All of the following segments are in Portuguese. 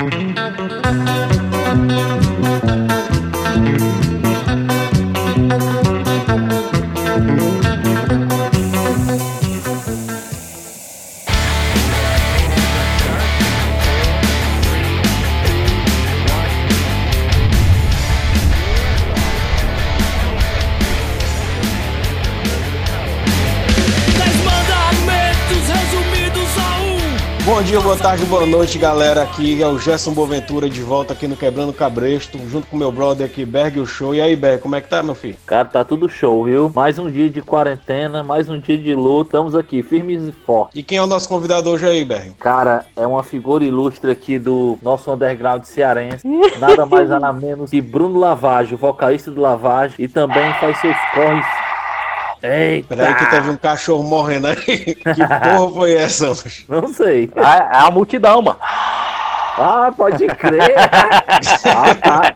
Bom dia, boa tarde, boa noite, galera. Aqui é o Gerson Boaventura de volta aqui no Quebrando Cabresto, junto com meu brother aqui, Berg o Show. E aí, Berg, como é que tá, meu filho? Cara, tá tudo show, viu? Mais um dia de quarentena, mais um dia de luta. Estamos aqui, firmes e fortes. E quem é o nosso convidado hoje aí, Berg? Cara, é uma figura ilustre aqui do nosso underground cearense. Nada mais nada menos que Bruno Lavage, o vocalista do Lavage, e também faz seus corres Eita! Peraí que teve um cachorro morrendo aí. Que porra foi essa? Não sei. É, é a multidão, mano. Ah, pode crer. ah, tá.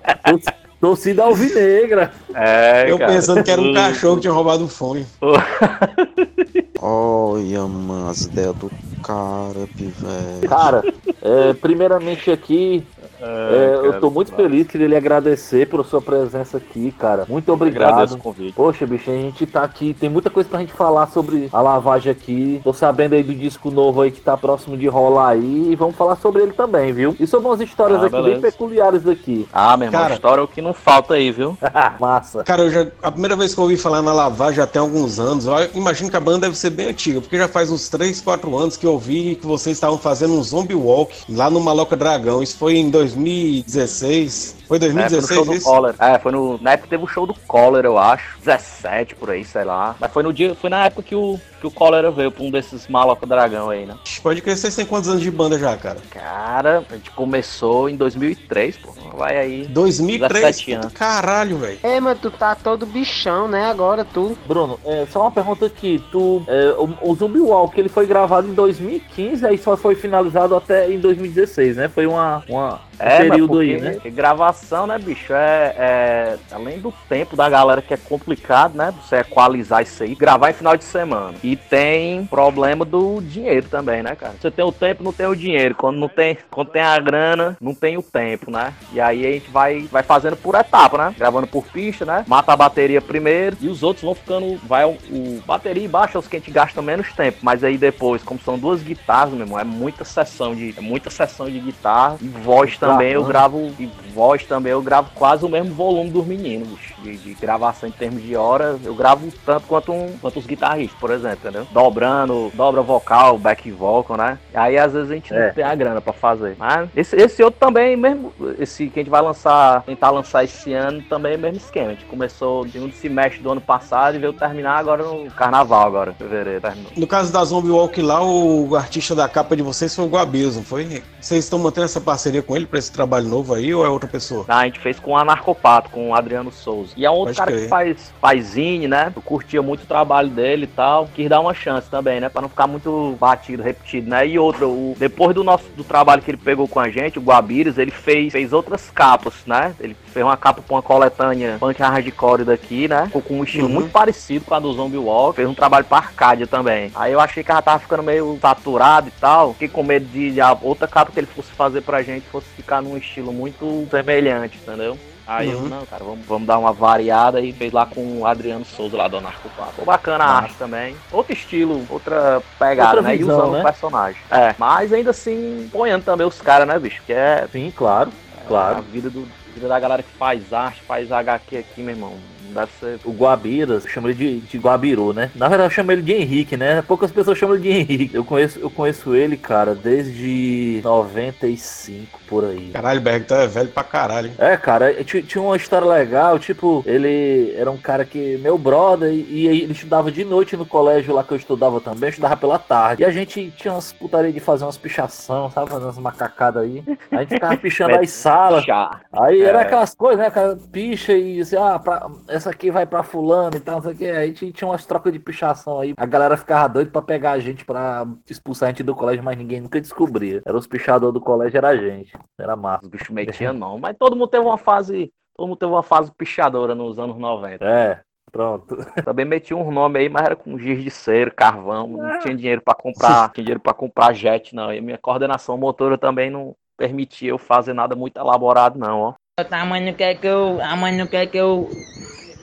Torcida alvinegra. É, eu cara. pensando que era um cachorro que tinha roubado o fone. Olha, mano, as ideias do cara, pivete. Cara, é, primeiramente aqui, é, eu tô muito feliz, queria lhe agradecer pela sua presença aqui, cara. Muito obrigado. Poxa, bicho, a gente tá aqui, tem muita coisa pra gente falar sobre a lavagem aqui. Tô sabendo aí do disco novo aí que tá próximo de rolar aí e vamos falar sobre ele também, viu? E sobre umas histórias ah, aqui beleza. bem peculiares aqui. Ah, meu irmão, cara, história é o que não falta aí, viu? Massa. Cara, eu já, a primeira vez que eu ouvi falar na lavagem já tem alguns anos, eu imagino que a banda deve ser bem antiga, porque já faz uns 3, 4 anos que eu ouvi que vocês estavam fazendo um zombie walk lá no Maloca Dragão. Isso foi em 2016. Foi 2016 é, foi? Collor. É, foi no, na época teve o show do Collor, eu acho. 17 por aí, sei lá. Mas foi no dia, foi na época que o, que o Collor veio pra um desses maloca dragão aí, né? Pode crescer, vocês têm quantos anos de banda já, cara? Cara, a gente começou em 2003, pô. Vai aí. 2003? Anos. Caralho, velho. É, mas tu tá todo bichão, né? Agora tu. Bruno, é, só uma pergunta aqui. Tu, é, o, o Zumbi Walk, ele foi gravado em 2015, aí só foi finalizado até em 2016, né? Foi uma, uma é, período aí, né? Gravação, né, bicho? É, é, além do tempo da galera que é complicado, né? Você equalizar isso aí, gravar em final de semana. E tem problema do dinheiro também, né, cara? Você tem o tempo, não tem o dinheiro. Quando não tem, quando tem a grana, não tem o tempo, né? E aí a gente vai, vai fazendo por etapa, né? Gravando por pista, né? Mata a bateria primeiro e os outros vão ficando. Vai o, o bateria e baixa os que a gente gasta menos tempo. Mas aí depois, como são duas guitarras, meu irmão, é muita sessão de, é muita sessão de guitarra e voz também eu gravo, e voz também, eu gravo quase o mesmo volume dos meninos, de, de, gravação em termos de horas. Eu gravo tanto quanto, um, quanto os guitarristas, por exemplo, entendeu? Dobrando, dobra vocal, back vocal, né? Aí às vezes a gente é. não tem a grana pra fazer. Mas esse, esse outro também, mesmo, esse que a gente vai lançar, tentar lançar esse ano, também é o mesmo esquema. A gente começou de um semestre do ano passado e veio terminar agora no carnaval, agora, fevereiro. Terminou. No caso da Zombie Walk lá, o artista da capa de vocês foi o Guabias, não foi? Vocês estão mantendo essa parceria com ele pra esse trabalho? novo aí ou é outra pessoa? Não, a gente fez com o Anarcopato, com o Adriano Souza. E é um outro Pode cara crer. que faz, zine, né? Eu curtia muito o trabalho dele e tal. Quis dar uma chance também, né? Pra não ficar muito batido, repetido, né? E outra, o, depois do nosso do trabalho que ele pegou com a gente, o Guabiras, ele fez, fez outras capas, né? Ele fez uma capa com uma coletânea punk hardcore daqui, né? Ficou com um estilo uhum. muito parecido com a do Zombie Walk. Fez um trabalho pra Arcadia também. Aí eu achei que ela tava ficando meio saturado e tal. Fiquei com medo de a outra capa que ele fosse fazer pra gente fosse ficar num estilo muito semelhante, entendeu? Aí uhum. eu, não, cara, vamos, vamos dar uma variada e fez lá com o Adriano Souza lá do Anarco 4. Ficou bacana a arte também. Outro estilo, outra pegada, outra né? Visão, e usando né? o personagem. É, mas ainda assim, ponhando também os caras, né, bicho? Que é. Sim, claro. É, claro. A vida, do, a vida da galera que faz arte, faz HQ aqui, meu irmão Deve ser o Guabiras, chama ele de, de Guabiru, né? Na verdade, eu chamo ele de Henrique, né? Poucas pessoas chamam ele de Henrique. Eu conheço, eu conheço ele, cara, desde 95 por aí. Caralho, Berg, tá velho pra caralho. É, cara, tinha uma história legal, tipo, ele era um cara que, meu brother, e, ele estudava de noite no colégio lá que eu estudava também, eu estudava pela tarde. E a gente tinha umas putaria de fazer umas pichação, sabe? Fazer umas macacadas aí. A gente ficava pichando as salas. Aí era é. aquelas coisas, né? Aquela picha e assim, ah, pra, essa aqui vai pra fulano e tal, não sei o que. Aí tinha umas trocas de pichação aí. A galera ficava doida pra pegar a gente pra expulsar a gente do colégio, mas ninguém nunca descobria. Era os pichadores do colégio, era a gente. Era massa. Os bichos metiam não. Mas todo mundo teve uma fase. Todo mundo teve uma fase pichadora nos anos 90. É. Pronto. Também meti uns nomes aí, mas era com giz de cera, carvão, não tinha dinheiro para comprar, tinha dinheiro para comprar jet, não. E minha coordenação motora também não, permitir eu fazer nada muito elaborado, não, ó. A mãe não quer que eu. A mãe não quer que eu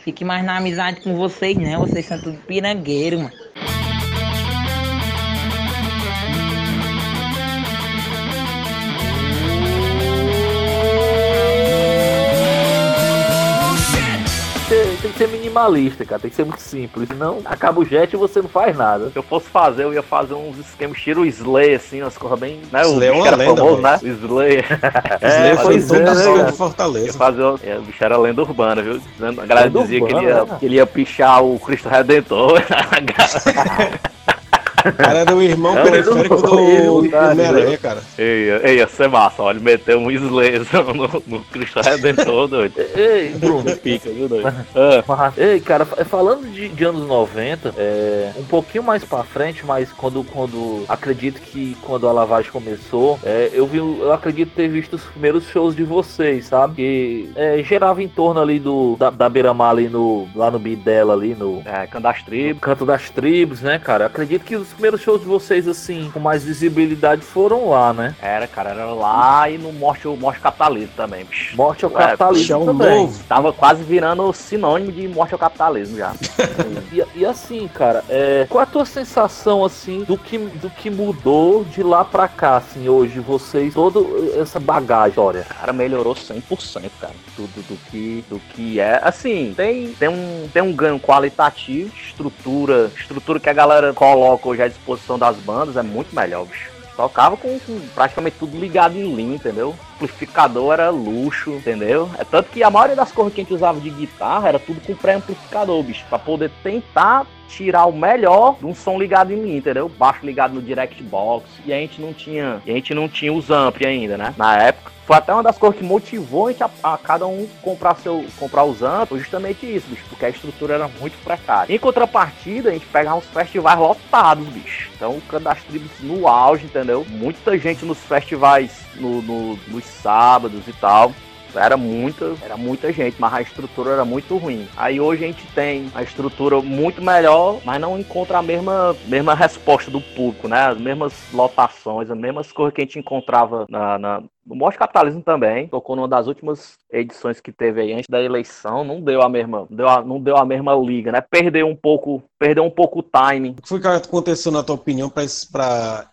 fique mais na amizade com vocês, não. Vocês são tudo pirangueiro, mano. Ser minimalista, cara. Tem que ser muito simples. Senão acaba o jet e você não faz nada. Se eu fosse fazer, eu ia fazer uns esquemas estilo Slay, assim, umas coisas bem. Né? O Slay é bicho uma era lenda, famoso, né? O Slay. É, foi todo é, o né, Fortaleza. fazer, o- é, o bicho era lenda urbana, viu? Dizendo- A galera Lenda dizia que ele, ia, né? que ele ia pichar o Cristo Redentor. O cara era o irmão É, periférico eu do, não- eu- do Homem-Aranha, cara. Ia, ia ser massa, ó. Ele meteu um Slayzão no, no Cristo Redentor, doido. Ei, Bruno. Pica, viu, doido? Ah, Ei, cara, fa- falando de, de anos 90, é, um pouquinho mais pra frente, mas quando, quando acredito que quando a lavagem começou, é, eu vi, eu acredito ter visto os primeiros shows de vocês, sabe? Que é, gerava em torno ali do da, da Beira-Mar ali no lá no Bidela ali no é, Candastribo. Canto das Tribos, né, cara? Acredito que os primeiros shows de vocês assim com mais visibilidade foram lá, né? Era, cara, era lá e no Morte, o Morte Capitalismo também, bicho. Morte ao Ué, capitalismo Chão também. novo. Tava quase virando sinônimo de morte ao capitalismo já. E, e assim, cara, é, qual a tua sensação, assim, do que, do que mudou de lá pra cá, assim, hoje, vocês, toda essa bagagem, história? Cara, melhorou 100%, cara. Tudo do que, do que é. Assim, tem, tem, um, tem um ganho qualitativo, estrutura, estrutura que a galera coloca hoje à disposição das bandas é muito melhor, bicho. Tocava com, com praticamente tudo ligado em linha, entendeu? Amplificador era luxo, entendeu? É tanto que a maioria das coisas que a gente usava de guitarra era tudo com pré-amplificador, bicho, pra poder tentar tirar o melhor de um som ligado em linha, entendeu? Baixo ligado no direct box e a gente não tinha, a gente não tinha os ampli ainda, né? Na época foi até uma das coisas que motivou a, gente a, a cada um comprar seu comprar os amplos, justamente isso, bicho, porque a estrutura era muito precária. Em contrapartida, a gente pegava uns festivais lotados, bicho. Então, o Canto das Tribos no auge, entendeu? Muita gente nos festivais no, no- nos sábados e tal. Era muita, era muita gente, mas a estrutura era muito ruim. Aí hoje a gente tem a estrutura muito melhor, mas não encontra a mesma, mesma resposta do público, né? As mesmas lotações, as mesmas coisas que a gente encontrava na, na- no Morte Capitalismo também. Tocou numa das últimas edições que teve aí antes da eleição, não deu a mesma, deu a, não deu a mesma liga, né? Perdeu um pouco, perdeu um pouco o timing. O que foi que aconteceu, na tua opinião, para esse,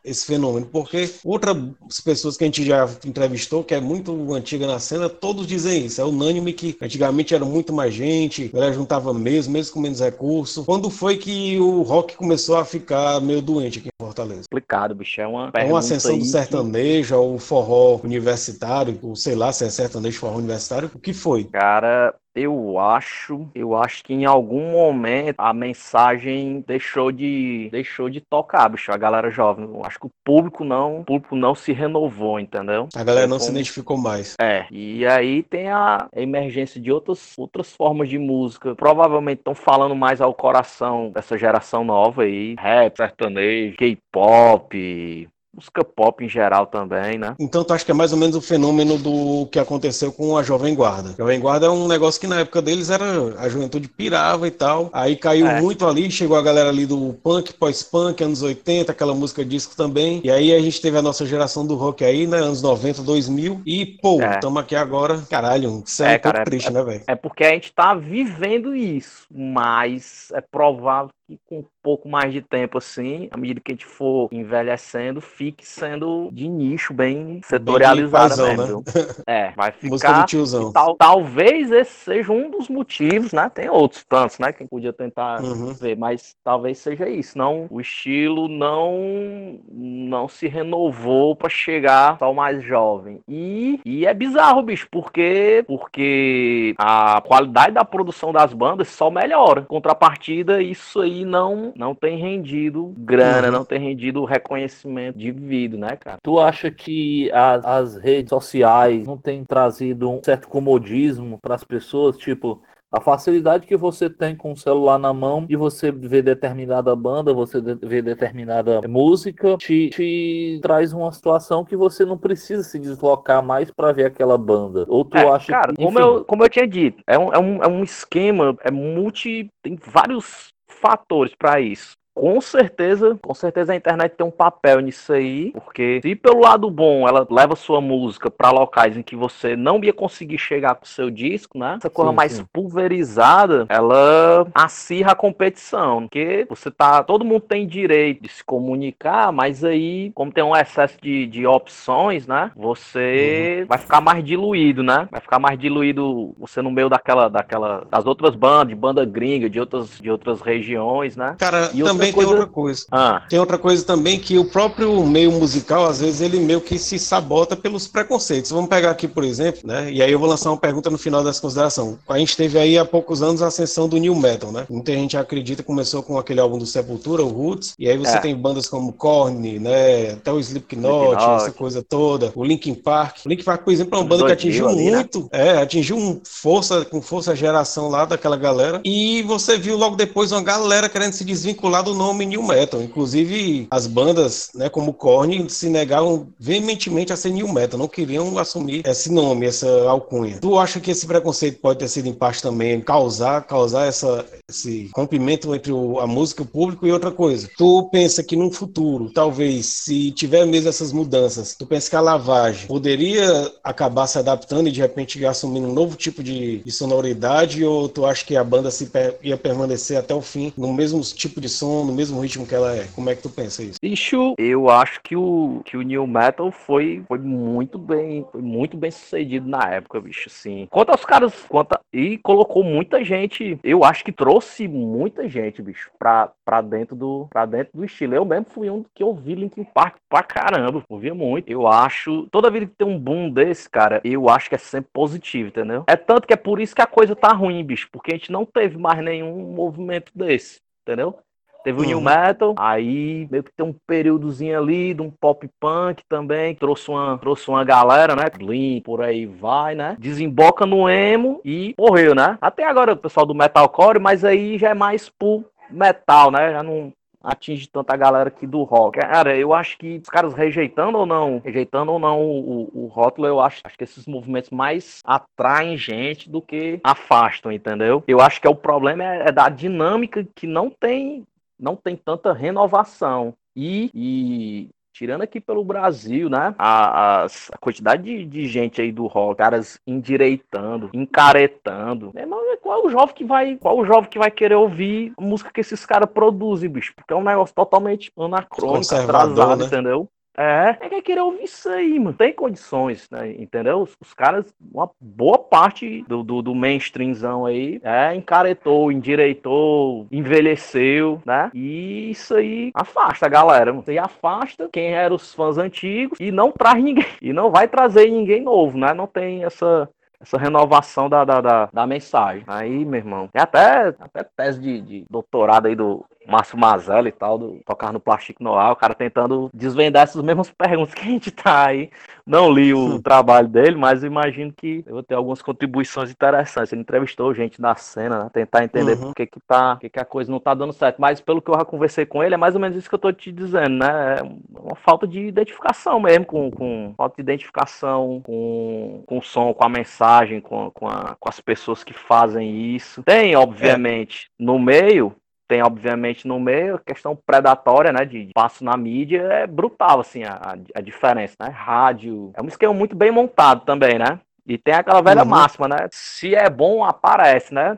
esse fenômeno? Porque outras pessoas que a gente já entrevistou, que é muito antiga na cena, todos dizem isso. É unânime que antigamente era muito mais gente, a galera juntava mesmo, mesmo com menos recursos. Quando foi que o rock começou a ficar meio doente aqui em Fortaleza? Complicado, bicho. É uma, É uma ascensão do que- sertanejo, ao forró universitário, ou sei lá se é sertanejo, forró universitário, o que foi? Cara, eu acho, eu acho que em algum momento a mensagem deixou de deixou de tocar, bicho, a galera jovem. Eu acho que o público não, o público não se renovou, entendeu? A galera É não se como- identificou mais. É, e aí tem a emergência de outras, outras formas de música. Provavelmente estão falando mais ao coração dessa geração nova aí. Rap, sertanejo, K-pop, música pop em geral também, né? Então tu acha que é mais ou menos o fenômeno do que aconteceu com a Jovem Guarda. A Jovem Guarda é um negócio que na época deles era a juventude pirava e tal. Aí caiu É. muito ali, chegou a galera ali do punk, pós-punk, anos 80, aquela música disco também. E aí a gente teve a nossa geração do rock aí, né, anos 90, 2000. E pô, É. estamos aqui agora. Caralho, isso é, É, um cara, é- triste, né, velho? É porque a gente tá vivendo isso, mas é provável que com um pouco mais de tempo assim, à medida que a gente for envelhecendo, fique sendo de nicho bem setorializado paizão, mesmo. né? É, vai ficar tal- talvez esse seja um dos motivos, né? Tem outros tantos, né? Quem podia tentar Uhum. ver, mas talvez seja isso. Não, o estilo não não se renovou para chegar ao mais jovem. E, e é bizarro, bicho, porque porque a qualidade da produção das bandas só melhora. Em contrapartida, isso aí não não tem rendido grana, Uhum. não tem rendido reconhecimento devido, né, cara? Tu acha que a- as redes sociais não têm trazido um certo comodismo para as pessoas? Tipo, a facilidade que você tem com o celular na mão e você vê determinada banda, você de- vê determinada música, te, te traz uma situação que você não precisa se deslocar mais para ver aquela banda. Ou tu É, acha cara, que. como eu, como eu tinha dito, é um, é um, é um esquema, é multi. Tem vários fatores para isso. Com certeza, com certeza a internet tem um papel nisso aí, porque se pelo lado bom ela leva sua música para locais em que você não ia conseguir chegar com o seu disco, né? Essa coisa Sim, mais sim. pulverizada, ela acirra a competição, porque você tá, todo mundo tem direito de se comunicar, mas aí, como tem um excesso de, de opções, né? Você vai ficar mais diluído, né? Vai ficar mais diluído você no meio daquela, daquela, das outras bandas, de banda gringa, de outras, de outras regiões, né? Cara, E outra também coisa- tem outra coisa. Ah, Tem outra coisa também que o próprio meio musical, às vezes, ele meio que se sabota pelos preconceitos. Vamos pegar aqui, por exemplo, né? E aí eu vou lançar uma pergunta no final dessa consideração. A gente teve aí há poucos anos a ascensão do New Metal, né? Muita gente acredita que começou com aquele álbum do Sepultura, o Roots, e aí você É. tem bandas como Korn, né? Até o Slipknot, essa coisa toda. O Linkin Park. O Linkin Park, por exemplo, é uma banda que 2000 atingiu ali, né? muito, é, atingiu um força, com força a geração lá daquela galera. E você viu logo depois uma galera querendo se desvincular do nome New Metal. Inclusive, as bandas, né, como o Korn, se negavam veementemente a ser New Metal, não queriam assumir esse nome, essa alcunha. Tu acha que esse preconceito pode ter sido em parte também causar, causar essa, esse rompimento entre o- a música o público e outra coisa? Tu pensa que no futuro, talvez, se tiver mesmo essas mudanças, tu pensa que a lavagem poderia acabar se adaptando e de repente assumindo um novo tipo de, de sonoridade ou tu acha que a banda se ia permanecer até o fim no mesmo tipo de som, no mesmo ritmo que ela é? Como é que tu pensa isso? Bicho, eu acho que o, que o New Metal foi, foi muito bem, foi muito bem sucedido na época, bicho, assim. Quanto aos caras, quanto a- e colocou muita gente, eu acho que trouxe muita gente, bicho, pra, pra dentro do para dentro do estilo. Eu mesmo fui um que ouvi Linkin Park pra caramba, ouvia muito. Eu acho, toda vida que tem um boom desse, cara, eu acho que é sempre positivo, entendeu? É tanto que é por isso que a coisa tá ruim, bicho, porque a gente não teve mais nenhum movimento desse, entendeu? Teve o New Uhum. Metal, aí meio que tem um períodozinho ali de um pop punk também, trouxe uma, trouxe uma galera, né? Blink, por aí vai, né? Desemboca no emo e morreu, né? Até agora o pessoal do metalcore, mas aí já é mais pro metal, né? Já não atinge tanta galera aqui do rock. Cara, eu acho que os caras rejeitando ou não, rejeitando ou não o, o, o rótulo, eu acho, acho que esses movimentos mais atraem gente do que afastam, entendeu? Eu acho que é o problema é, é da dinâmica que não tem não tem tanta renovação. E, e tirando aqui pelo Brasil, né? A, as- a quantidade de, de gente aí do rock, caras endireitando, encaretando. Meu irmão, qual é o jovem que vai. Qual é o jovem que vai querer ouvir a música que esses caras produzem, bicho? Porque é um negócio totalmente anacrônico, atrasado, né? entendeu? É, é que querer ouvir isso aí, mano. Tem condições, né? Entendeu? Os, os caras, uma boa parte do, do, do mainstreamzão aí, é, encaretou, endireitou, envelheceu, né? E isso aí afasta a galera, mano. Isso aí afasta quem eram os fãs antigos e não traz ninguém. E não vai trazer ninguém novo, né? Não tem essa, essa renovação da, da, da, da mensagem. Aí, meu irmão, é até, até tese de, de doutorado aí do Márcio Mazelli e tal, do tocar no Plástico Noir, o cara tentando desvendar essas mesmas perguntas que a gente tá aí. Não li o trabalho dele, mas imagino que eu vou ter algumas contribuições interessantes. Ele entrevistou gente da cena, né? Tentar entender Uhum. por que, que, tá, por que, que a coisa não tá dando certo. Mas pelo que eu já conversei com ele, é mais ou menos isso que eu tô te dizendo, né? É uma falta de identificação mesmo, com, com falta de identificação com, com o som, com a mensagem, com, com, a- com as pessoas que fazem isso. Tem, obviamente, no meio, tem, obviamente, no meio a questão predatória, né, de passo na mídia, é brutal, assim, a, a- diferença, né? Rádio, é um esquema muito bem montado também, né? E tem aquela velha Uhum. máxima, né? Se é bom, aparece, né?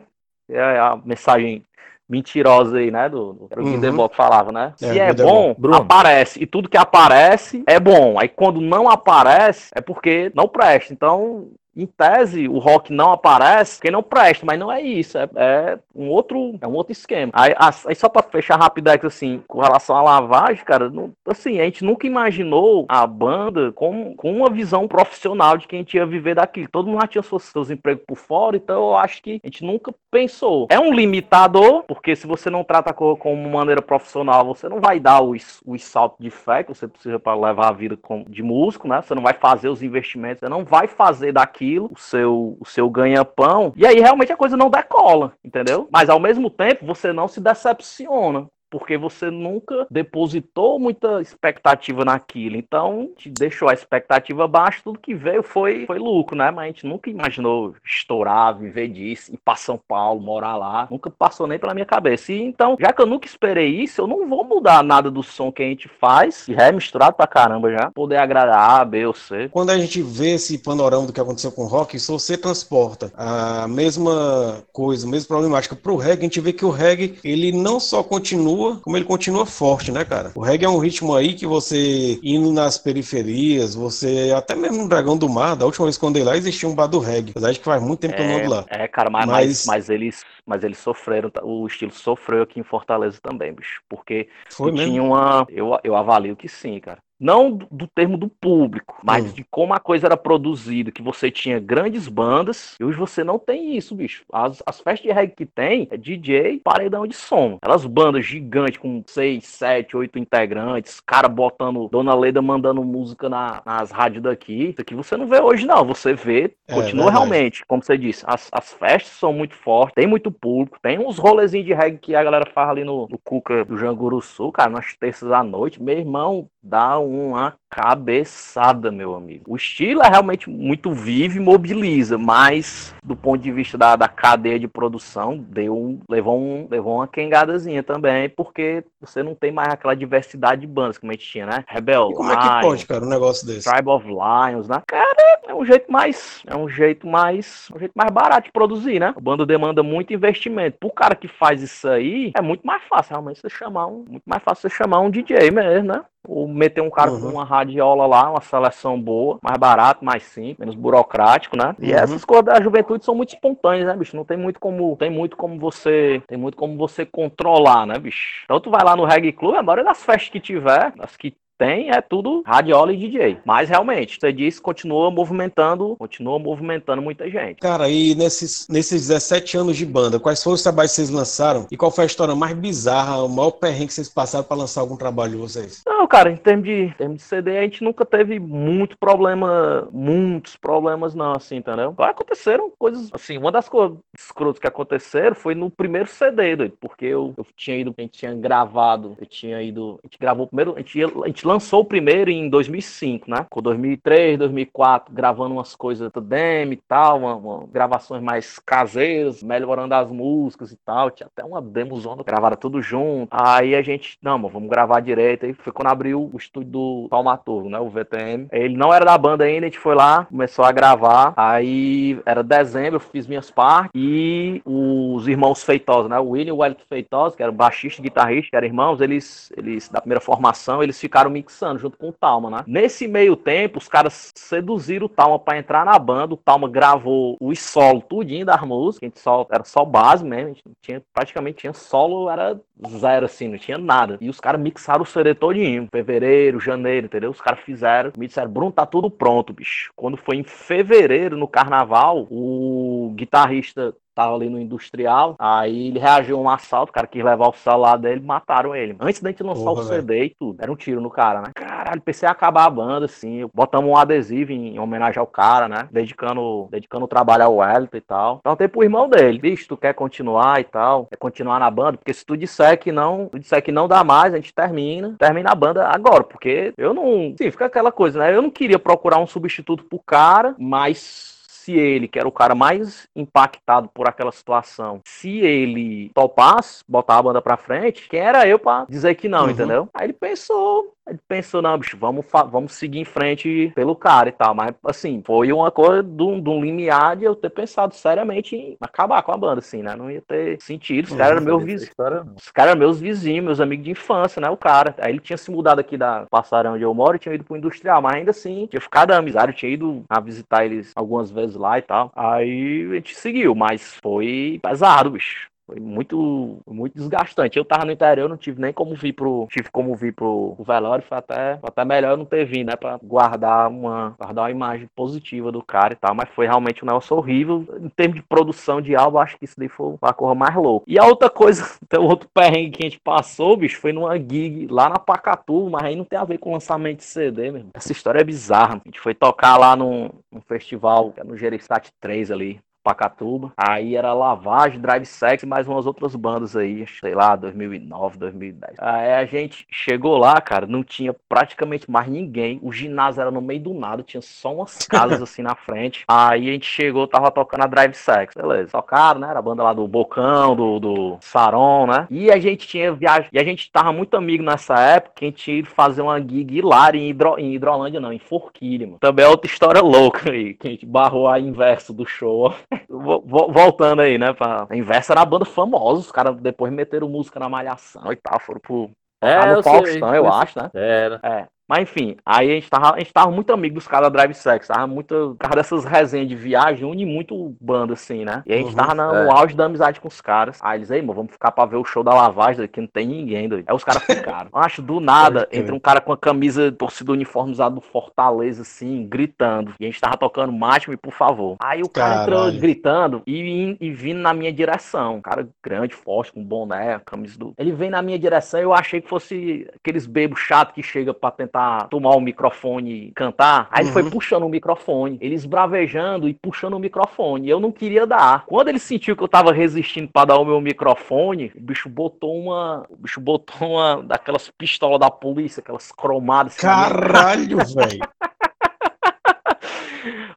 É a mensagem mentirosa aí, né? Do, do era o Uhum. Que falava, né? É, Se é, bom, Bruno. aparece. E tudo que aparece é bom. Aí quando não aparece, é porque não presta. Então, em tese, o rock não aparece porque não presta, mas não é isso. É, é um outro é um outro esquema. Aí, aí só pra fechar rapidex, assim, com relação à lavagem, cara, não- assim, a gente nunca imaginou a banda com, com uma visão profissional de que a gente ia viver daquilo. Todo mundo já tinha seus, seus empregos por fora, então eu acho que a gente nunca pensou. É um limitador, porque se você não trata co- como maneira profissional, você não vai dar os, os saltos de fé que você precisa para levar a vida com- de músico, né? Você não vai fazer os investimentos, você não vai fazer daquilo o seu, o seu ganha-pão. E aí realmente a coisa não decola, entendeu? Mas ao mesmo tempo você não se decepciona. Porque você nunca depositou muita expectativa naquilo. Então, te deixou a expectativa baixa, tudo que veio foi, foi lucro, né? Mas a gente nunca imaginou estourar, viver disso, ir para São Paulo, morar lá. Nunca passou nem pela minha cabeça. E então, já que eu nunca esperei isso, eu não vou mudar nada do som que a gente faz, que é misturado pra caramba já, poder agradar A, B ou C. Quando a gente vê esse panorama do que aconteceu com o rock, se você transporta a mesma coisa, a mesma problemática pro reggae, a gente vê que o reggae, ele não só continua, como ele continua forte, né, cara? O reggae é um ritmo aí que você indo nas periferias, você até mesmo no Dragão do Mar, da última vez que eu andei lá, existia um bar do reggae. Apesar de que faz muito tempo que eu não ando lá. É, cara, mas, Mas- mas... Eles, mas eles sofreram, tá? o estilo sofreu aqui em Fortaleza também, bicho. Porque Foi tinha uma. Eu, eu avalio que sim, cara. Não do, termo do público, mas Hum. de como a coisa era produzida, que você tinha grandes bandas, e hoje você não tem isso, bicho. As, as festas de reggae que tem é DJ, paredão de som. Aquelas bandas gigantes com seis, sete, oito integrantes, cara botando, Dona Leda mandando música na- nas rádios daqui. Isso aqui você não vê hoje, não. Você vê, É, continua verdade. realmente, como você disse, as, as festas são muito fortes, tem muito público, tem uns rolezinhos de reggae que a galera faz ali no, no Cuca do Janguru Sul, cara, nas terças à noite. Meu irmão, dá uma cabeçada, meu amigo. O estilo é realmente muito vivo e mobiliza, mas do ponto de vista da, da cadeia de produção, deu levou, um, levou uma quengadazinha também, porque você não tem mais aquela diversidade de bandas como a gente tinha, né? Rebel E como é que pode, cara, um negócio desse? Tribe of Lions, né? Cara, é um jeito mais, é um jeito mais, um jeito mais barato de produzir, né? A banda demanda muito investimento. Pro cara que faz isso aí, é muito mais fácil realmente você chamar um, muito mais fácil você chamar um DJ mesmo, né? Ou meter um cara Uhum. com uma radiola lá, uma seleção boa, mais barato, mais simples, menos burocrático, né? E Uhum. essas coisas da juventude são muito espontâneas, né, bicho? Não tem muito como, tem muito como você, tem muito como você controlar, né, bicho? Então tu vai lá no Reggae Club, a maioria das festas que tiver, as que tem é tudo radiola e DJ. Mas realmente, você disse, continua movimentando, continua movimentando muita gente. Cara, e nesses, nesses 17 anos de banda, quais foram os trabalhos que vocês lançaram? E qual foi a história mais bizarra, o maior perrengue que vocês passaram pra lançar algum trabalho de vocês? Não, cara, em termos de, em termos de CD, a gente nunca teve muito problema, muitos problemas não, assim, entendeu? Aconteceram coisas, assim, uma das coisas escrotas que aconteceram foi no primeiro CD, doido, porque eu, eu tinha ido, a gente tinha gravado, eu tinha ido, a gente gravou primeiro, a gente, ia- a gente lançou o primeiro em 2005, né? Com 2003, 2004, gravando umas coisas do demo e tal, uma, uma- gravações mais caseiras, melhorando as músicas e tal, tinha até uma demozona gravada tudo junto. Aí a gente, não, mano, vamos gravar direito. Aí foi quando abriu o estúdio do Palmaturgo, né? O VTM. Ele não era da banda ainda, a gente foi lá, começou a gravar. Aí era dezembro, eu fiz minhas partes. E os irmãos Feitosa, né? O William e o Wellington Feitosa, que era baixista e guitarrista, que eram irmãos, eles, eles, da primeira formação, eles ficaram mixando junto com o Talma, né? Nesse meio tempo, os caras seduziram o Talma pra entrar na banda. O Talma gravou os solo tudinho das músicas. A gente só, era só base mesmo. Tinha, praticamente tinha solo, era zero assim, não tinha nada. E os caras mixaram o CD todinho. Fevereiro, janeiro, entendeu? Os caras fizeram. Me disseram, Bruno, tá tudo pronto, bicho. Quando foi em fevereiro, no carnaval, o guitarrista tava ali no industrial, aí ele reagiu a um assalto, o cara quis levar o celular dele, mataram ele. Antes da gente lançar Porra, o CD e tudo, era um tiro no cara, né? Caralho, pensei em acabar a banda, assim, botamos um adesivo em, em homenagem ao cara, né? Dedicando, dedicando o trabalho ao Wellington e tal. Perguntei pro irmão dele, bicho, tu quer continuar e tal? Quer continuar na banda? Porque se tu disser que não, tu disser que não dá mais, a gente termina, termina a banda agora, porque eu não, sim, fica aquela coisa, né? Eu não queria procurar um substituto pro cara, mas se ele, que era o cara mais impactado por aquela situação, se ele topasse botar a banda pra frente, quem era eu pra dizer que não, Uhum. entendeu? Aí ele pensou, ele pensou, não, bicho, vamos, vamos seguir em frente pelo cara e tal. Mas, assim, foi uma coisa de um, limiar de eu ter pensado seriamente em acabar com a banda, assim, né? Não ia ter sentido. Os caras eram meus vizinhos. Os caras eram meus vizinhos, meus amigos de infância, né? O cara. Aí ele tinha se mudado aqui da Passarão onde eu moro e tinha ido pro industrial, mas ainda assim, tinha ficado amizade, eu tinha ido a visitar eles algumas vezes lá e tal. Aí a gente seguiu, mas foi pesado, bicho. Foi muito, muito desgastante. Eu tava no interior, não tive nem como vir pro. Tive como vir pro, velório. Foi até, foi até melhor eu não ter vindo, né? Pra guardar uma, guardar uma imagem positiva do cara e tal. Mas foi realmente um negócio horrível. Em termos de produção de álbum, acho que isso daí foi uma coisa mais louca. E a outra coisa, tem outro perrengue que a gente passou, bicho, foi numa gig lá na Pacatu, mas aí não tem a ver com lançamento de CD, meu irmão. Essa história é bizarra. A gente foi tocar lá num, num festival, é no Gerestat 3 ali. Pacatuba. Aí era Lavagem, Drive Sex e mais umas outras bandas aí, sei lá, 2009, 2010. Aí a gente chegou lá, cara, não tinha praticamente mais ninguém. O ginásio era no meio do nada, tinha só umas casas assim na frente. Aí a gente chegou, tava tocando a Drive Sex. Beleza, tocaram, né? Era a banda lá do Bocão, do, do Saron, né? E a gente tinha viagem. E a gente tava muito amigo nessa época, que a gente ia fazer uma gig hilária em, Hidro... em Hidrolândia, não, em Forquilha, mano. Também é outra história louca aí, que a gente barrou a inverso do show. Voltando aí, né? Pra... A inversa era a banda famosa, os caras depois meteram música na malhação e tal, foram pro. É, no eu Faustão, sei. eu acho, né? Era. É. Mas enfim, aí a gente tava, a gente tava muito amigo dos caras da Drive Sex, tava muito. Causa dessas resenhas de viagem, une muito banda, assim, né? E a gente Uhum, tava na- é. no auge da amizade com os caras. Aí eles, aí, mano, vamos ficar pra ver o show da lavagem, que não tem ninguém, doido. Aí os caras ficaram. Acho, do nada, entra um cara com a camisa torcida uniformizada do Fortaleza, assim, gritando. E a gente tava tocando Mate-me, por favor. Aí o cara entrou Caralho. gritando e, e vindo na minha direção. Um cara grande, forte, com boné, camisa do. Ele vem na minha direção eu achei que fosse aqueles bebos chato que chega pra tentar tomar o microfone e cantar. Aí ele foi Uhum. puxando o microfone. Ele esbravejando e puxando o microfone. Eu não queria dar. Quando ele sentiu que eu tava resistindo pra dar o meu microfone, o bicho botou uma. O bicho botou uma daquelas pistolas da polícia, aquelas cromadas. assim Caralho, velho.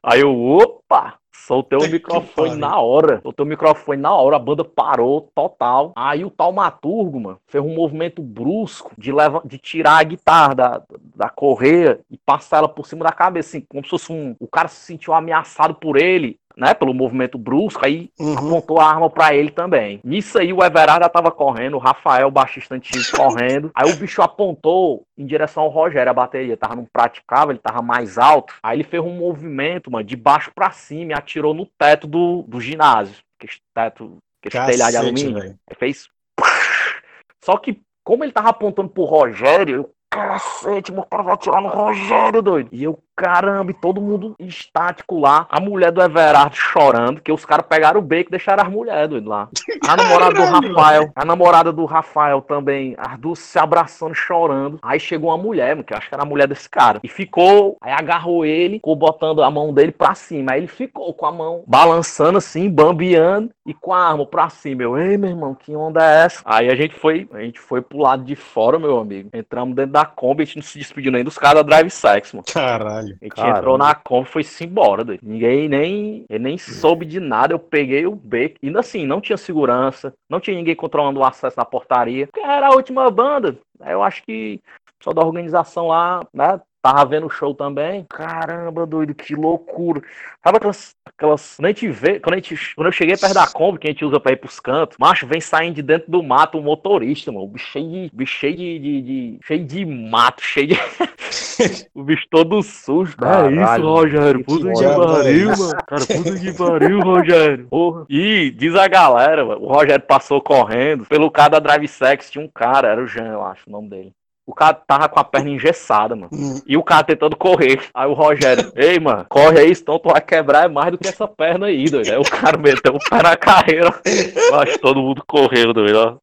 Aí eu, opa! Soltei o microfone na hora. Soltei o microfone na hora, a banda parou total. Aí o taumaturgo, mano, fez um movimento brusco de, leva, de tirar a guitarra da, da correia e passar ela por cima da cabeça, assim, como se fosse um. O cara se sentiu ameaçado por ele. Né, pelo movimento brusco, aí Uhum. apontou a arma pra ele também. Nisso aí o Everard já tava correndo, o Rafael, o baixista antigo, correndo. Aí o bicho apontou em direção ao Rogério, a bateria. Tava num praticável, ele tava mais alto. Aí ele fez um movimento, mano, de baixo pra cima e atirou no teto do, do ginásio. Aquele teto, aquele telhado de alumínio. Aí fez. Só que, como ele tava apontando pro Rogério, eu, cacete, meu cara vai atirar no Rogério, doido. E eu, caramba, e todo mundo estático lá. A mulher do Everard chorando, que os caras pegaram o beco e deixaram as mulheres, doido, lá. A namorada do. Rafael, a namorada do Rafael também, as duas se abraçando, chorando. Aí chegou uma mulher, que eu acho que era a mulher desse cara. E ficou, aí agarrou ele, ficou botando a mão dele pra cima. Aí ele ficou com a mão balançando assim, bambeando e com a arma pra cima. Eu, ei, meu irmão, que onda é essa? Aí a gente foi, a gente foi pro lado de fora, meu amigo. Entramos dentro da Kombi, a gente não se despediu nem dos caras da Drive Sex, mano. Caralho. A gente Caramba. entrou na Kombi e foi-se embora, doido. Ninguém nem, eu nem soube de nada. Eu peguei o beco. Ainda assim, não tinha segurança, não tinha ninguém controlando o acesso na portaria. Era a última banda. Eu acho que só da organização lá, né? Tava vendo o show também. Caramba, doido, que loucura. Sabe aquelas. aquelas quando a gente vê. Quando, a gente, quando eu cheguei perto da Kombi, que a gente usa pra ir pros cantos, macho, vem saindo de dentro do mato um motorista, mano. O bicho cheio de. bicho cheio de, de- de- cheio de mato, cheio de. o bicho todo sujo. Caralho, é isso, Rogério. Puta que pariu, mano. Cara, puta que pariu, Rogério. Porra. E diz a galera, mano, o Rogério passou correndo. Pelo cara da Drive Sex tinha um cara, era o Jean, eu acho o nome dele. O cara tava com a perna engessada, mano. Hum, E o cara tentando correr. Aí o Rogério, ei, mano, corre aí, senão tu vai quebrar mais do que essa perna aí, doido. Aí o cara meteu o pé na carreira. Eu acho que todo mundo correu, doido.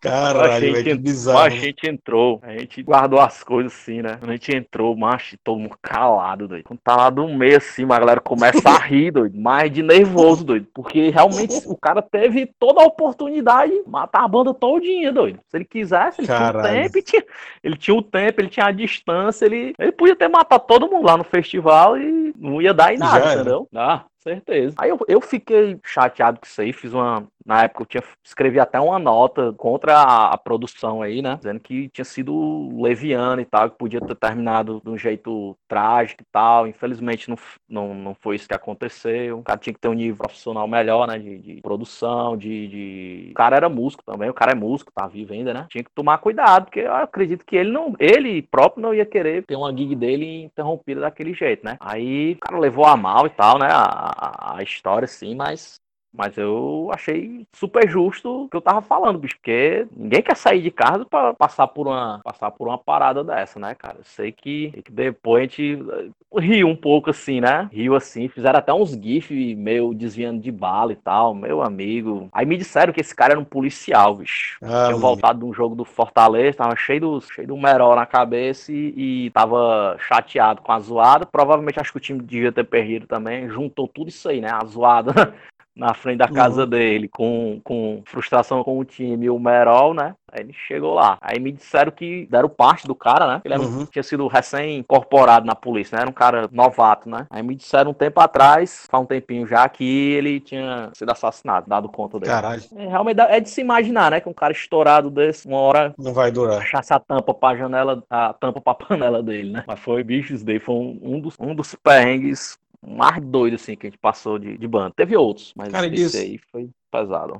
Caralho, a velho, gente, que a bizarro. gente entrou, a gente guardou as coisas assim, né? Quando a gente entrou, macho, todo mundo calado, doido. Quando tá lá do meio assim, a galera começa a rir, doido. Mais de nervoso, doido. Porque realmente o cara teve toda a oportunidade de matar a banda todinha, doido. Se ele quisesse, ele Caralho. tinha o tempo, tinha, ele tinha o tempo, ele tinha a distância, ele, ele podia ter matado todo mundo lá no festival e não ia dar em Já nada, era. entendeu? Ah, certeza. Aí eu, eu fiquei chateado com isso aí, fiz uma. Na época eu tinha escrevi até uma nota contra a, a produção aí, né? Dizendo que tinha sido leviano e tal, que podia ter terminado de um jeito trágico e tal. Infelizmente não, não, não foi isso que aconteceu. O cara tinha que ter um nível profissional melhor, né? De, de produção, de, de. O cara era músico também, o cara é músico, tá vivo ainda, né? Tinha que tomar cuidado, porque eu acredito que ele não. Ele próprio não ia querer ter uma gig dele interrompida daquele jeito, né? Aí o cara levou a mal e tal, né? A, a, história, assim, mas Mas eu achei super justo o que eu tava falando, bicho, porque ninguém quer sair de casa pra passar por uma, passar por uma parada dessa, né, cara? Eu sei que, que depois a gente eh, riu um pouco assim, né? Riu assim, fizeram até uns gifs meio desviando de bala e tal, meu amigo. Aí me disseram que esse cara era um policial, bicho. Ah, Tinha voltado de um jogo do Fortaleza, tava cheio do, cheio do merol na cabeça e, e tava chateado com a zoada. Provavelmente acho que o time devia ter perdido também. Juntou tudo isso aí, né? A zoada na frente da casa Uhum. dele, com, com frustração com o time e o Merol, né? Aí ele chegou lá. Aí me disseram que deram parte do cara, né? Ele um- Uhum. tinha sido recém-incorporado na polícia, né? Era um cara novato, né? Aí me disseram um tempo atrás, faz um tempinho já, que ele tinha sido assassinado, dado conta dele. Caralho, É, realmente é de se imaginar, né? Que um cara estourado desse, uma hora não vai durar. achasse a tampa pra janela, a tampa pra panela dele, né? Mas foi, bicho, isso daí foi um, um dos, um dos perrengues mais doidos, assim, que a gente passou de, de banda. Teve outros, mas Cara, esse disso- aí foi pesado.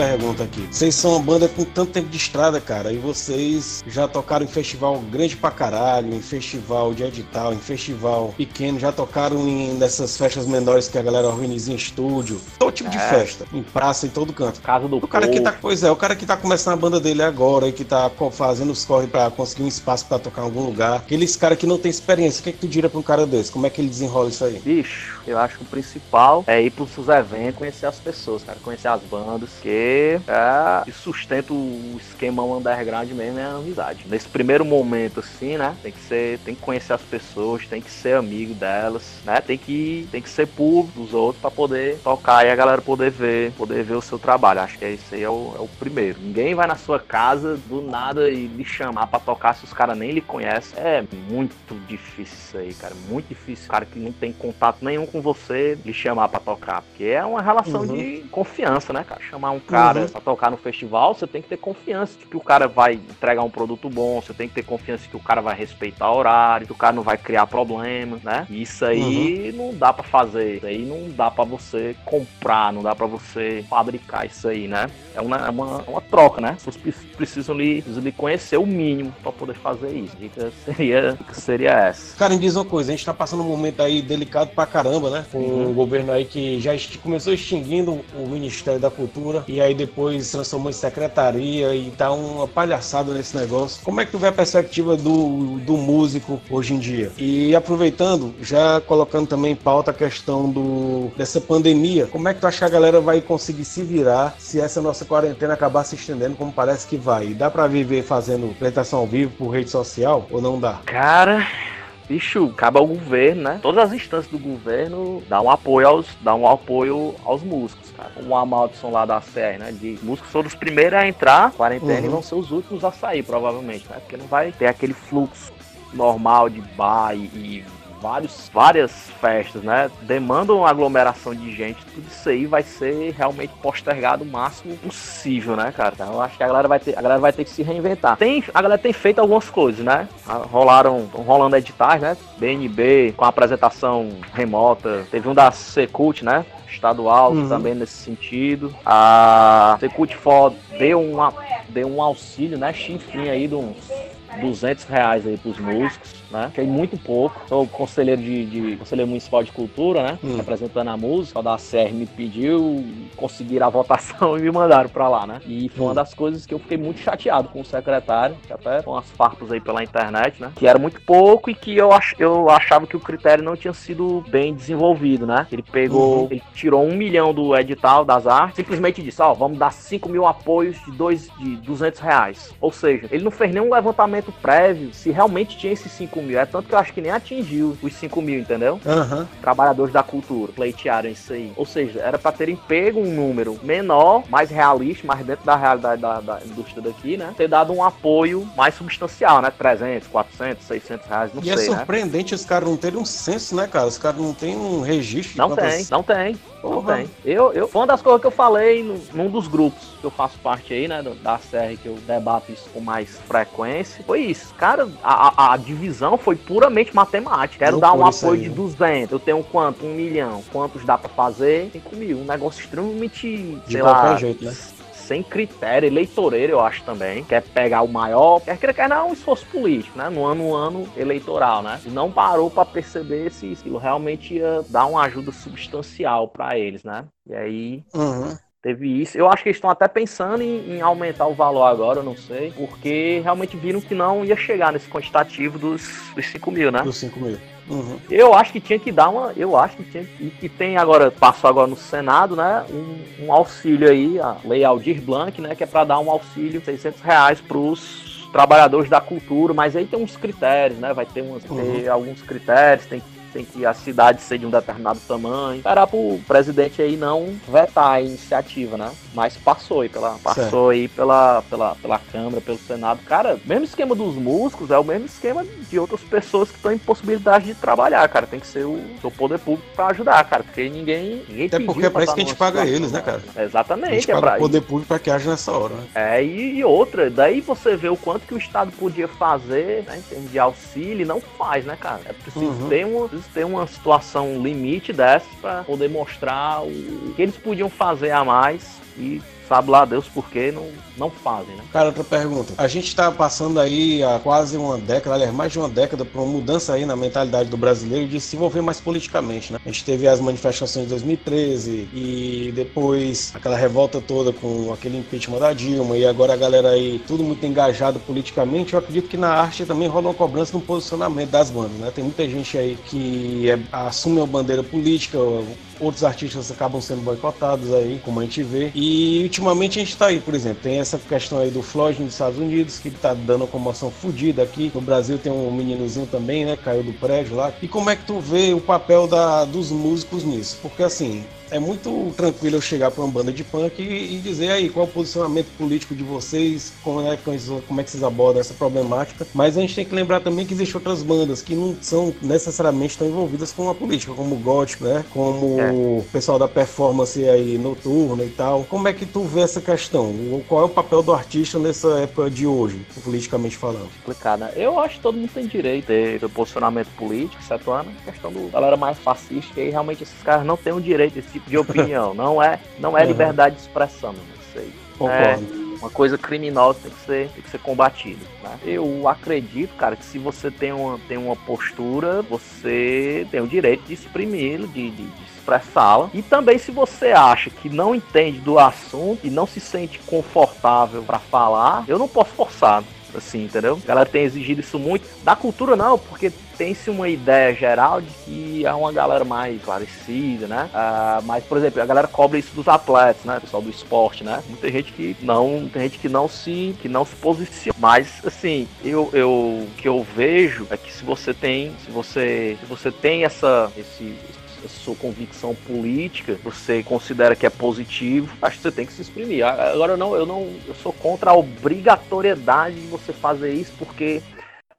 Pergunta aqui. Vocês são uma banda com tanto tempo de estrada, cara, e vocês já tocaram em festival grande pra caralho, em festival de edital, em festival pequeno, já tocaram em nessas festas menores que a galera organiza em estúdio, todo tipo de É. festa, em praça, em todo canto. Casa do O cara que tá, Povo. pois é, o cara que tá começando a banda dele agora e que tá fazendo os corre pra conseguir um espaço pra tocar em algum lugar, aqueles cara que não tem experiência, o que é que tu diria pra um cara desse? Como é que ele desenrola isso aí? Bicho, eu acho que o principal é ir pros seus eventos, conhecer as pessoas, cara, conhecer as bandas, que é que sustenta o esquema underground mesmo é a amizade. Nesse primeiro momento, assim, né, tem que ser, tem que conhecer as pessoas, tem que ser amigo delas, né, tem que, tem que ser puro dos outros pra poder tocar e a galera poder ver, poder ver o seu trabalho. Acho que é isso aí é o, é o primeiro. Ninguém vai na sua casa do nada e lhe chamar pra tocar se os caras nem lhe conhecem. É muito difícil isso aí, cara, muito difícil. O cara que não tem contato nenhum com você lhe chamar pra tocar, porque é uma relação Uhum. de confiança, né, cara? Chamar um cara Uhum. pra tocar no festival, você tem que ter confiança de que o cara vai entregar um produto bom, você tem que ter confiança de que o cara vai respeitar o horário, que o cara não vai criar problema, né? Isso aí Uhum. não dá pra fazer, isso aí não dá pra você comprar, não dá pra você fabricar isso aí, né? É uma, é uma, uma troca, né? Vocês pre- precisam lhe, lhe conhecer o mínimo pra poder fazer isso. Dica seria, dica seria essa. Cara, me diz uma coisa, a gente tá passando um momento aí delicado pra caramba, né? Com Uhum. o governo aí que já começou extinguindo o Ministério da Cultura e aí depois transformou em secretaria e tá uma palhaçada nesse negócio. Como é que tu vê a perspectiva do, do músico hoje em dia? E aproveitando, já colocando também em pauta a questão do, dessa pandemia, como é que tu acha que a galera vai conseguir se virar se essa nossa quarentena acabar se estendendo como parece que vai? Dá pra viver fazendo apresentação ao vivo por rede social ou não dá? Cara, bicho, acaba o governo, né? Todas as instâncias do governo dão apoio aos, dão apoio aos músicos, cara. Como a Maldição lá da CR, né? De músicos foram os primeiros a entrar, quarentena, Uhum. e vão ser os últimos a sair, provavelmente, né? Porque não vai ter aquele fluxo normal de bar e, e vários, várias festas, né? Demandam uma aglomeração de gente, tudo isso aí vai ser realmente postergado o máximo possível, né, cara? Então eu acho que a galera vai ter, a galera vai ter que se reinventar. Tem, a galera tem feito algumas coisas, né? Ah, Rolaram, estão rolando editais, né? BNB com apresentação remota. Teve um da Secult, né? Estadual Uhum. também nesse sentido. A Secult For deu, uma, deu um auxílio, né? Chinfrim aí de uns 200 reais aí pros músicos, né? Achei muito pouco. Sou conselheiro de, de- conselheiro municipal de cultura, né? Hum. Representando a música, o da CR me pediu, conseguiram a votação e me mandaram pra lá, né? E foi uma Hum. das coisas que eu fiquei muito chateado com o secretário, que até com as farpas aí pela internet, né? Que era muito pouco e que eu, ach, eu achava que o critério não tinha sido bem desenvolvido, né? Ele pegou, Uhum. ele tirou um milhão do edital das artes, simplesmente disse, ó, vamos dar 5 mil apoios de, dois, de 200 reais. Ou seja, ele não fez nenhum levantamento prévio se realmente tinha esses 5 mil. É tanto que eu acho que nem atingiu os 5 mil, entendeu? Aham. trabalhadores da cultura pleitearam isso aí. Ou seja, era para terem pego um número menor, mais realista, mais dentro da realidade da, da indústria daqui, né? Ter dado um apoio mais substancial, né? 300, 400, 600 reais, não E é sei, né? surpreendente os caras não terem um senso, né, cara? Os caras não têm um registro. de Não quantas- tem, não tem. Não tem. Eu, eu, uma das coisas que eu falei no- num dos grupos que eu faço parte aí, né? Da série que eu debato isso com mais frequência. Foi isso. Cara, a, a- divisão foi puramente matemática. Quero dar um apoio aí, de né? 200. Eu tenho quanto? Um milhão. Quantos dá pra fazer? 5 mil. Um negócio extremamente, De sei qualquer lá, jeito, né? Sem critério eleitoreiro, eu acho também. Quer pegar o maior, quer querer, quer não, um esforço político, né? No ano, ano eleitoral, né? E não parou para perceber se aquilo realmente ia dar uma ajuda substancial para eles, né? E aí. Uhum. Teve isso. Eu acho que eles estão até pensando em, em, aumentar o valor agora, eu não sei. Porque realmente viram que não ia chegar nesse quantitativo dos, dos 5 mil, né? Dos 5 mil. Uhum. Eu acho que tinha que dar uma. Eu acho que tinha. E que tem agora, passou agora no Senado, né? Um, um auxílio aí, a Lei Aldir Blanc, né? Que é para dar um auxílio de 600 reais pros trabalhadores da cultura, mas aí tem uns critérios, né? Vai ter, umas, uhum. ter alguns critérios, tem que tem que a cidade ser de um determinado tamanho. Esperar pro presidente aí não vetar a iniciativa, né? Mas passou aí pela, passou aí pela, pela, pela Câmara, pelo Senado. Cara, mesmo esquema dos músicos é o mesmo esquema de outras pessoas que estão em possibilidade de trabalhar, cara. Tem que ser o, o poder público para ajudar, cara. Porque ninguém. ninguém Até porque é pra isso que a gente paga eles, né, cara? Exatamente. A gente é paga pra o poder público para que haja nessa hora, né? É, e, e, outra, daí você vê o quanto que o Estado podia fazer, né, em termos de auxílio, e não faz, né, cara? É preciso uhum. ter uma ter uma situação limite dessa para poder mostrar o que eles podiam fazer a mais e sabe lá Deus por que não, não fazem, né? Cara, outra pergunta. A gente está passando aí há quase uma década, aliás, mais de uma década, por uma mudança aí na mentalidade do brasileiro de se envolver mais politicamente, né? A gente teve as manifestações de 2013 e depois aquela revolta toda com aquele impeachment da Dilma e agora a galera aí tudo muito engajado politicamente. Eu acredito que na arte também rola uma cobrança no posicionamento das bandas, né? Tem muita gente aí que é, assume a bandeira política, outros artistas acabam sendo boicotados aí, como a gente vê. E ultimamente a gente tá aí, por exemplo, tem essa questão aí do Floyd nos Estados Unidos, que tá dando uma comoção fodida aqui. No Brasil tem um meninozinho também, né? Caiu do prédio lá. E como é que tu vê o papel da, dos músicos nisso? Porque assim, é muito tranquilo eu chegar para uma banda de punk e, e, dizer aí qual é o posicionamento político de vocês, como é, como é que vocês abordam essa problemática. Mas a gente tem que lembrar também que existem outras bandas que não são necessariamente tão envolvidas com a política, como o gótico, né? Como é. o pessoal da performance aí noturna e tal. Como é que tu vê essa questão? Qual é o papel do artista nessa época de hoje, politicamente falando? Complicado, né? Eu acho que todo mundo tem direito de posicionamento político, exceto a questão do galera mais fascista, e realmente esses caras não têm o direito desse tipo de opinião. Não é, não é liberdade de expressão, isso aí. É uma coisa criminosa tem que ser, tem que ser combatida. Né? Eu acredito, cara, que se você tem uma, tem uma postura, você tem o direito de exprimi-la, de, de, de expressá-la. E também se você acha que não entende do assunto e não se sente confortável para falar, eu não posso forçar assim, entendeu? A galera tem exigido isso muito. Da cultura não, porque tem-se uma ideia geral de que é uma galera mais esclarecida, né? Uh, mas, por exemplo, a galera cobra isso dos atletas, né? Pessoal do esporte, né? Muita gente que não, tem gente que não se, que não se posiciona. Mas, assim, eu, eu, o que eu vejo é que se você tem, se você, se você tem essa, esse, sua convicção política, você considera que é positivo, acho que você tem que se exprimir. Agora eu não, eu não, eu sou contra a obrigatoriedade de você fazer isso porque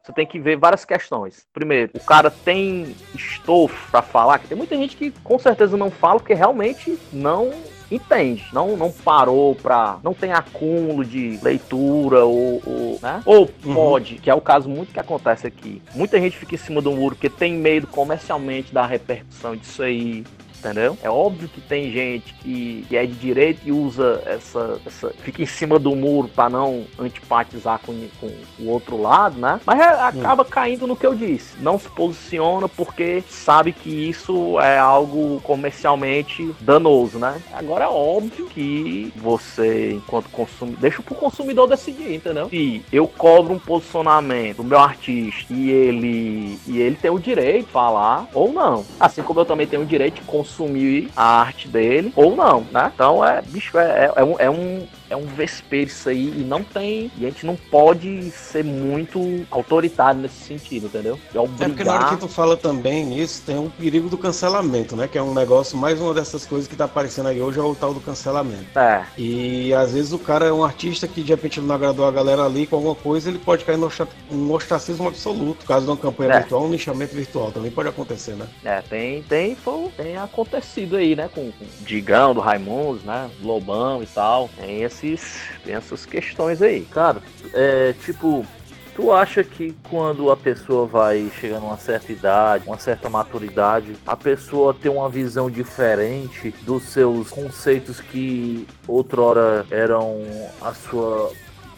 você tem que ver várias questões. Primeiro, o cara tem estofo para falar, que tem muita gente que com certeza não fala porque realmente não entende, não, não parou pra. não tem acúmulo de leitura ou. ou né? Ou uhum. pode, que é o caso muito que acontece aqui. Muita gente fica em cima do muro porque tem medo comercialmente da repercussão disso aí entendeu? É óbvio que tem gente que, que é de direita e usa essa, essa fica em cima do muro para não antipatizar com, com, o outro lado, né? Mas é, acaba caindo no que eu disse. Não se posiciona porque sabe que isso é algo comercialmente danoso, né? Agora é óbvio que você, enquanto consumidor, deixa pro consumidor decidir, entendeu? Se eu cobro um posicionamento do meu artista e ele e ele tem o direito de falar ou não. Assim como eu também tenho o direito de consumir consumir a arte dele ou não, né? Então é, bicho, é, é, é um, é um é um vespeiro isso aí e não tem. E a gente não pode ser muito autoritário nesse sentido, entendeu? É, obrigar... é porque na hora que tu fala também nisso, tem um perigo do cancelamento, né? Que é um negócio, mais uma dessas coisas que tá aparecendo aí hoje é o tal do cancelamento. É. E às vezes o cara é um artista que de repente não agradou a galera ali com alguma coisa, ele pode cair no ostracismo absoluto. Caso de uma campanha é. virtual, um nichamento virtual também pode acontecer, né? É, tem, tem, tem acontecido aí, né? Com, com Digão, do Raimundos, né? Lobão e tal. Tem esse esses, tem essas questões aí. Cara, é tipo, Tu acha que quando a pessoa vai chegando a uma certa idade, uma certa maturidade, a pessoa tem uma visão diferente dos seus conceitos que outrora eram a sua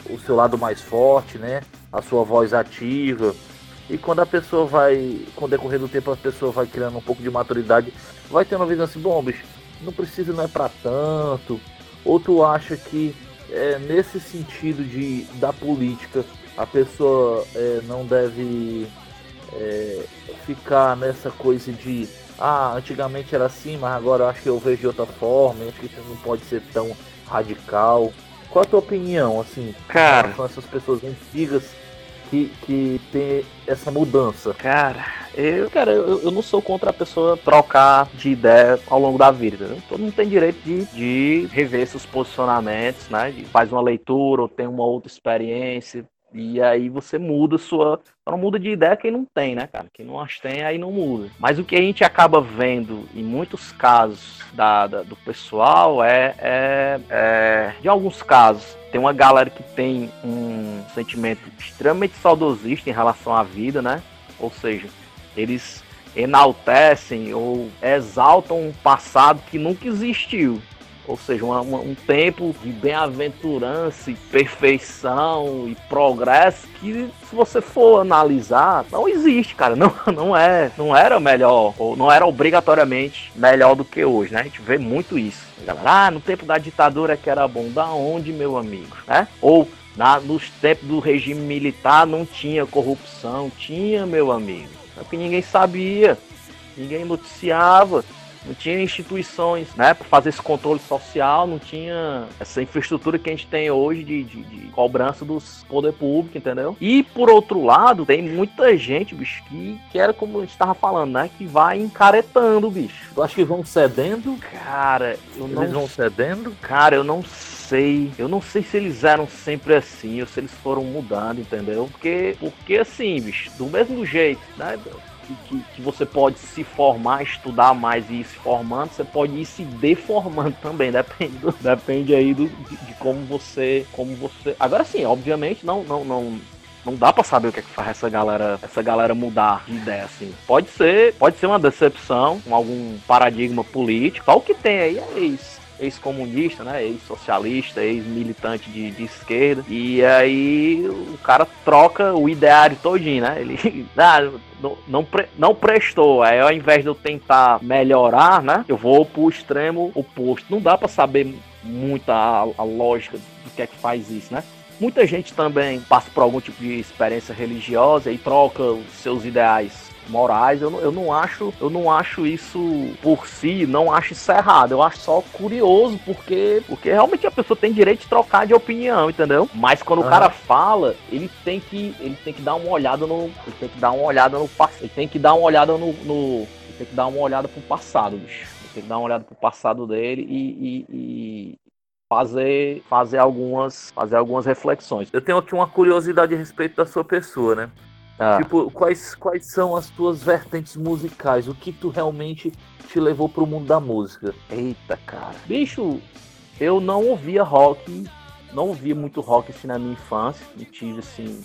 o seu lado mais forte, né? A sua voz ativa. E quando a pessoa vai, com o decorrer do tempo, a pessoa vai criando um pouco de maturidade, vai tendo uma visão assim, bom, bicho, não precisa, não é para tanto. Ou tu acha que é, nesse sentido de da política a pessoa é, não deve é, ficar nessa coisa de ah, antigamente era assim, mas agora eu acho que eu vejo de outra forma, acho que isso não pode ser tão radical. Qual a tua opinião, assim, Cara. com essas pessoas antigas que, que tem essa mudança? Cara, eu, cara, eu, eu não sou contra a pessoa trocar de ideia ao longo da vida. entendeu? Todo mundo tem direito de, de rever seus posicionamentos, né? De, faz uma leitura ou tem uma outra experiência. E aí você muda sua. Não muda de ideia quem não tem, né, cara? Quem não as tem, aí não muda. Mas o que a gente acaba vendo em muitos casos da, da- do pessoal é, é, é. De alguns casos, tem uma galera que tem um sentimento extremamente saudosista em relação à vida, né? Ou seja, eles enaltecem ou exaltam um passado que nunca existiu. Ou seja, um tempo de bem-aventurança, e perfeição e progresso que, se você for analisar, não existe, cara. Não, não é, não era melhor, ou não era obrigatoriamente melhor do que hoje, né? A gente vê muito isso. Galera, ah, no tempo da ditadura que era bom. Da onde, meu amigo? Né? Ou na, nos tempos do regime militar não tinha corrupção. Tinha, meu amigo. É porque ninguém sabia, ninguém noticiava. Não tinha instituições, né, para fazer esse controle social, não tinha essa infraestrutura que a gente tem hoje de, de, de cobrança dos poder público, entendeu? E por outro lado, tem muita gente, bicho, que, que era como a gente tava falando, né, que vai encaretando, bicho. Tu acha que vão cedendo? Cara, eu não Eles vão cedendo? Cara, eu não sei. Eu não sei se eles eram sempre assim ou se eles foram mudando, entendeu? Porque, porque assim, bicho, do mesmo jeito, né? Que, que, que você pode se formar, estudar mais e ir se formando, você pode ir se deformando também, depende, do- depende aí do, de, de como você, como você. Agora sim, obviamente não, não, não, não dá pra saber o que é que faz essa galera, essa galera mudar de ideia assim. Pode ser, pode ser uma decepção com algum paradigma político. Só o que tem aí é ex ex-comunista, né, ex-socialista, ex-militante de, de esquerda. E aí o cara troca o ideário todinho, né? Ele ah, não, não, pre- não prestou. Aí ao invés de eu tentar melhorar, né, eu vou pro extremo oposto. Não dá pra saber muito a, a lógica do que é que faz isso, né? Muita gente também passa por algum tipo de experiência religiosa e troca os seus ideais morais. Eu não, eu não acho, eu não acho isso por si, não acho isso errado. Eu acho só curioso porque porque realmente a pessoa tem direito de trocar de opinião, entendeu? Mas quando o Aham. cara fala, ele tem que ele tem que dar uma olhada no, ele tem que dar uma olhada no passado, ele tem que dar uma olhada no, no ele tem que dar uma olhada pro passado, bicho. Ele tem que dar uma olhada pro passado dele e, e- e fazer fazer algumas fazer algumas reflexões. Eu tenho aqui uma curiosidade a respeito da sua pessoa, né? Ah. Tipo, quais, quais são as tuas vertentes musicais? O que tu realmente te levou pro mundo da música? Eita, cara. Bicho, eu não ouvia rock, não ouvia muito rock assim na minha infância. Não tive assim.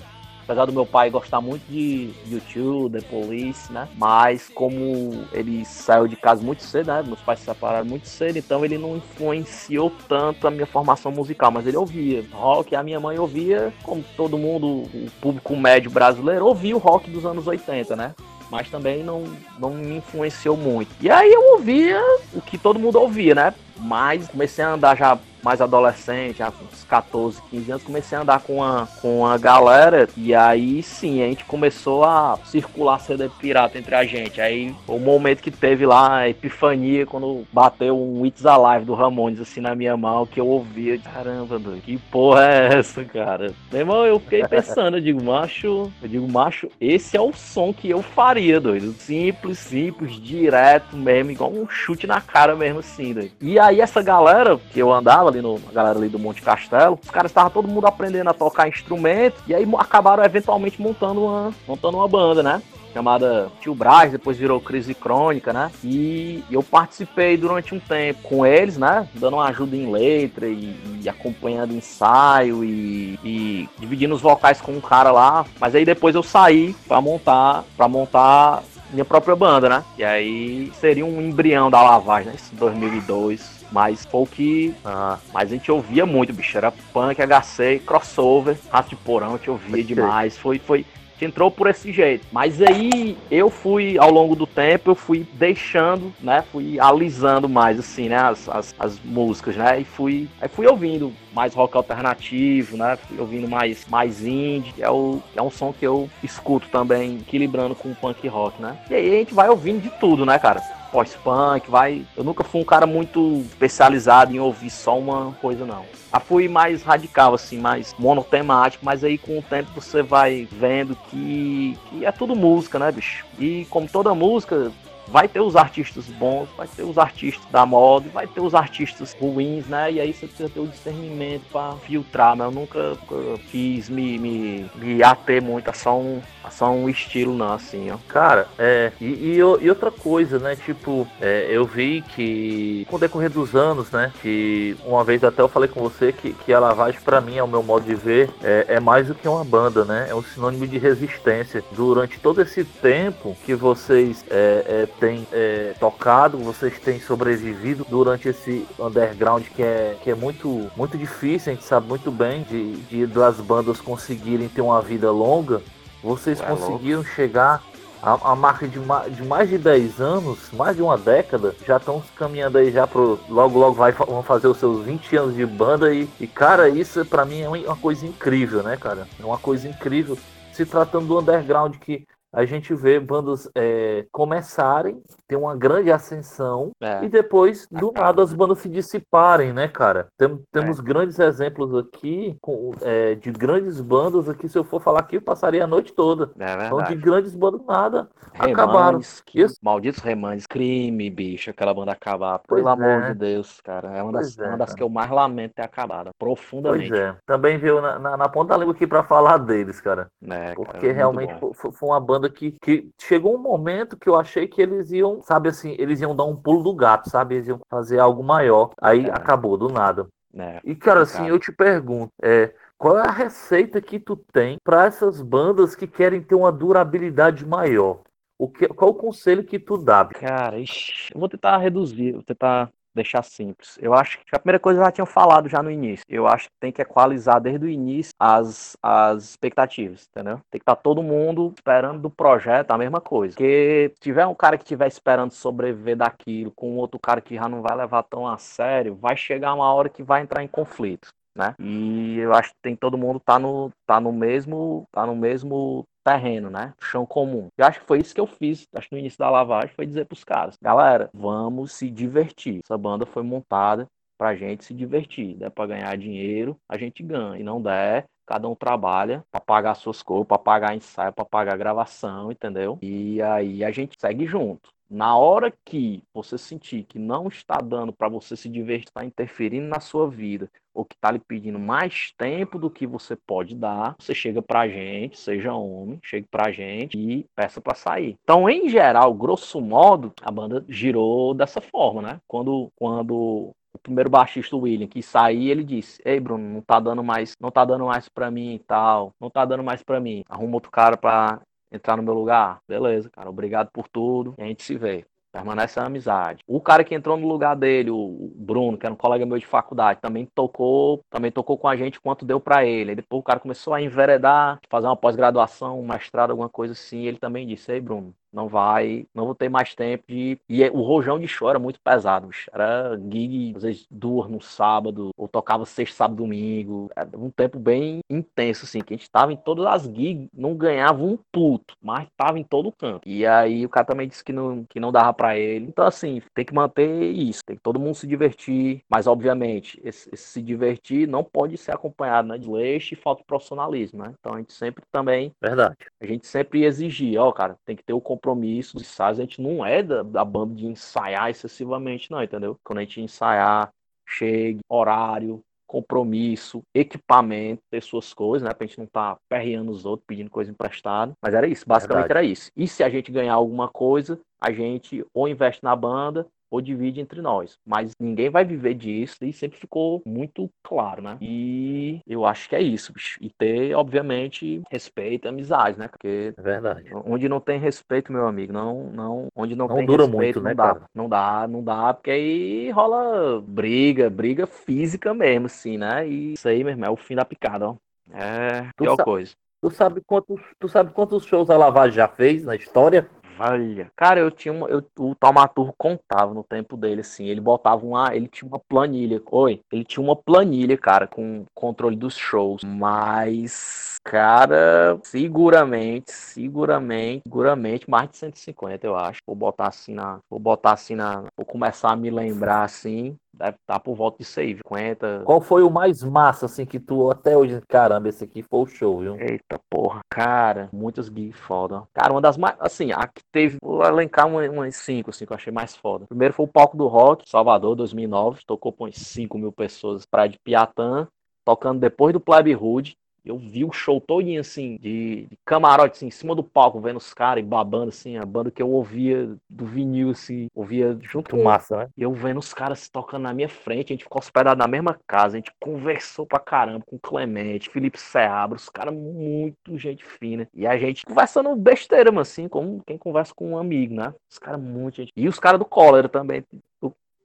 Apesar do meu pai gostar muito de YouTube, The Police, né? Mas como ele saiu de casa muito cedo, né? Meus pais se separaram muito cedo, então ele não influenciou tanto a minha formação musical. Mas ele ouvia rock, a minha mãe ouvia, como todo mundo, o público médio brasileiro, ouvia o rock dos anos 80, né? mas também não, não me influenciou muito. E aí eu ouvia o que todo mundo ouvia, né? Mas comecei a andar já mais adolescente, já com uns 14, 15 anos, comecei a andar com a, com galera e aí sim, a gente começou a circular CD pirata entre a gente. Aí o momento que teve lá a epifania, quando bateu um It's Alive do Ramones assim na minha mão, que eu ouvia, caramba, doido, que porra é essa, cara? Meu irmão, eu fiquei pensando, eu digo, macho, eu digo, macho, esse é o som que eu faria, doido. Simples, simples, direto mesmo, igual um chute na cara mesmo assim, doido. E aí essa galera que eu andava ali no, a galera ali do Monte Castelo, os caras estavam todo mundo aprendendo a tocar instrumento e aí acabaram eventualmente montando uma, montando uma banda, né? chamada Tio Braz, depois virou Crise Crônica, né? E eu participei durante um tempo com eles, né? Dando uma ajuda em letra e, e acompanhando ensaio e, e, dividindo os vocais com um cara lá. Mas aí depois eu saí para montar, para montar minha própria banda, né? E aí seria um embrião da lavagem, né? Esse 2002. Mas foi o que. Ah, mas a gente ouvia muito, bicho. Era punk, HC, crossover, rato de porão, a gente ouvia demais. Foi, foi, que entrou por esse jeito. Mas aí eu fui, ao longo do tempo, eu fui deixando, né? Fui alisando mais, assim, né? As, as, as músicas, né? E fui, aí fui ouvindo mais rock alternativo, né? Fui ouvindo mais, mais indie, que é, o, que é um som que eu escuto também, equilibrando com o punk rock, né? E aí a gente vai ouvindo de tudo, né, cara? Pós-punk, vai. Eu nunca fui um cara muito especializado em ouvir só uma coisa, não. Já fui mais radical, assim, mais monotemático, mas aí com o tempo você vai vendo que, que é tudo música, né, bicho? E como toda música, vai ter os artistas bons, vai ter os artistas da moda, vai ter os artistas ruins, né? E aí você precisa ter o discernimento para filtrar, mas eu nunca, nunca quis me, me, me ater muito a só um, a só um estilo, não, assim, ó. Cara, é. E, e, e outra coisa, né? Tipo, é, eu vi que com o decorrer dos anos, né? Que uma vez até eu falei com você que, que a lavagem, para mim, é o meu modo de ver, é, é mais do que uma banda, né? É um sinônimo de resistência. Durante todo esse tempo que vocês é, é têm é, tocado, vocês têm sobrevivido durante esse underground que é, que é muito, muito difícil, a gente sabe muito bem de, de das bandas conseguirem ter uma vida longa. Vocês é conseguiram louco. chegar a, a, marca de, de mais de 10 anos, mais de uma década, já estão caminhando aí já pro. Logo, logo vai, vão fazer os seus 20 anos de banda e, e cara, isso para mim é uma coisa incrível, né, cara? É uma coisa incrível. Se tratando do underground que a gente vê bandas é, começarem, ter uma grande ascensão é. e depois, do Acaba. nada, as bandas se dissiparem, né, cara? Tem, temos é. grandes exemplos aqui com, é, de grandes bandas aqui. Se eu for falar aqui, eu passaria a noite toda. É então, de grandes bandas, nada. Remanes, acabaram. Que, malditos Remanes, crime, bicho, aquela banda acabar. Pois Pelo amor é. de Deus, cara. É uma das, uma das que eu mais lamento ter acabado. Profundamente. Pois é. Também veio na, na, na ponta da língua aqui pra falar deles, cara. Porque cara, realmente foi, foi uma banda banda que, que chegou um momento que eu achei que eles iam, sabe assim, eles iam dar um pulo do gato, sabe? Eles iam fazer algo maior. Aí é. acabou do nada. É. E, cara, assim, eu te pergunto, é, qual é a receita que tu tem para essas bandas que querem ter uma durabilidade maior? O que, qual o conselho que tu dá? Cara, ixi, eu vou tentar reduzir, vou tentar deixar simples. Eu acho que a primeira coisa já tinha falado já no início. Eu acho que tem que equalizar desde o início as, as expectativas, entendeu? Tem que estar tá todo mundo esperando do projeto a mesma coisa. Porque se tiver um cara que estiver esperando sobreviver daquilo com outro cara que já não vai levar tão a sério, vai chegar uma hora que vai entrar em conflito. Né? E eu acho que tem todo mundo tá no tá no mesmo tá no mesmo terreno, né? Chão comum. Eu acho que foi isso que eu fiz, acho que no início da lavagem, foi dizer pros caras, galera, vamos se divertir. Essa banda foi montada pra gente se divertir. Der pra ganhar dinheiro, a gente ganha. E não der, cada um trabalha para pagar suas coisas, para pagar ensaio, para pagar gravação, entendeu? E aí a gente segue junto. Na hora que você sentir que não está dando para você se divertir, está interferindo na sua vida, ou que está lhe pedindo mais tempo do que você pode dar, você chega para a gente, seja homem, chegue para a gente e peça para sair. Então, em geral, grosso modo, a banda girou dessa forma, né? Quando, quando o primeiro baixista William que sair, ele disse: "Ei, Bruno, não tá dando mais, não tá dando mais para mim e tal, não tá dando mais para mim. Arruma outro cara para entrar no meu lugar. Beleza, cara, obrigado por tudo. E a gente se vê. Permanece a amizade. O cara que entrou no lugar dele, o Bruno, que era um colega meu de faculdade, também tocou, também tocou com a gente quanto deu para ele. Aí depois o cara começou a enveredar, fazer uma pós-graduação, um mestrado, alguma coisa assim. ele também disse: Ei, Bruno, não vai, não vou ter mais tempo de. E é, o rojão de show era muito pesado, bicho. era gig, às vezes duas no sábado, ou tocava sexta, sábado, domingo. Era um tempo bem intenso, assim, que a gente tava em todas as gigs, não ganhava um puto, mas tava em todo canto. E aí o cara também disse que não, que não dava para ele. Então, assim, tem que manter isso, tem que todo mundo se divertir, mas obviamente, esse, esse se divertir não pode ser acompanhado né, de leixo e falta de profissionalismo, né? Então a gente sempre também. Verdade. A gente sempre exigir, ó, cara, tem que ter o compromissos, ensaios, a gente não é da, da banda de ensaiar excessivamente, não, entendeu? Quando a gente ensaiar, chegue, horário, compromisso, equipamento, ter suas coisas, né? Pra gente não tá perreando os outros, pedindo coisa emprestada. Mas era isso, basicamente Verdade. era isso. E se a gente ganhar alguma coisa, a gente ou investe na banda ou divide entre nós. Mas ninguém vai viver disso e sempre ficou muito claro, né? E eu acho que é isso, bicho. E ter, obviamente, respeito e amizade, né? Porque é verdade. onde não tem respeito, meu amigo, não, não, onde não, não tem dura respeito, muito, não né, dá. cara? Não dá, não dá, porque aí rola briga, briga física mesmo, assim, né? E isso aí, meu irmão, é o fim da picada, ó. É pior coisa. Tu sabe quantos, tu sabe quantos shows a Lavagem já fez na história? Olha, cara, eu tinha uma, eu, o Taumaturgo contava no tempo dele, assim, ele botava uma, ele tinha uma planilha, oi, ele tinha uma planilha, cara, com controle dos shows, mas, cara, seguramente, seguramente, seguramente, mais de 150, eu acho, vou botar assim na, vou botar assim na, vou começar a me lembrar, assim, Deve estar tá por volta de 50. Qual foi o mais massa, assim, que tu até hoje, caramba, esse aqui foi o show, viu? Eita porra, cara, muitas gigs foda. Cara, uma das mais, assim, a que teve, vou elencar umas 5, assim, que eu achei mais foda. Primeiro foi o palco do Rock, Salvador, 2009, tocou com 5 mil pessoas, praia de Piatã, tocando depois do Plebe Hood, eu vi o show todinho, assim, de, de camarote, assim, em cima do palco, vendo os caras e babando, assim, a banda que eu ouvia do vinil, assim, ouvia junto com massa, né? E eu vendo os caras tocando na minha frente, a gente ficou hospedado na mesma casa, a gente conversou pra caramba com o Clemente, Felipe Seabra, os caras muito gente fina. E a gente conversando besteira, mas assim, como quem conversa com um amigo, né? Os caras muito gente. E os caras do Cólera também.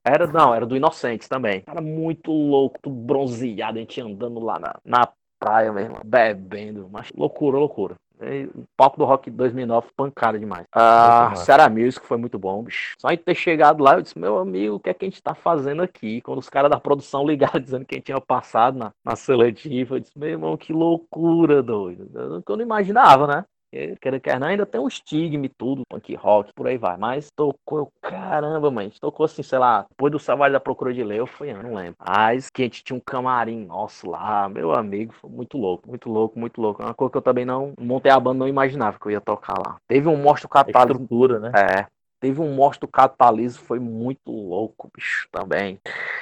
Era, não, era do Inocentes também. Cara muito louco, tudo bronzeado, a gente andando lá na, na praia mesmo, bebendo, mas loucura, loucura. O palco do Rock 2009 pancada demais. A ah, Sarah Music foi muito bom, bicho. Só em ter chegado lá, eu disse, meu amigo, o que é que a gente tá fazendo aqui? Quando os caras da produção ligaram dizendo que a gente tinha passado na, na seletiva, eu disse, meu irmão, que loucura, doido. Eu, eu não imaginava, né? Quer, quer não, ainda tem um estigma e tudo, punk rock, por aí vai. Mas tocou, caramba, mãe. Tocou assim, sei lá, depois do Savage da Procura de Leu, foi, eu não lembro. Mas que a gente tinha um camarim nosso lá, meu amigo, foi muito louco, muito louco, muito louco. É uma coisa que eu também não montei a banda, não imaginava que eu ia tocar lá. Teve um monstro catálogo. Estrutura, né? É, Teve um monstro cataliso, foi muito louco, bicho, também.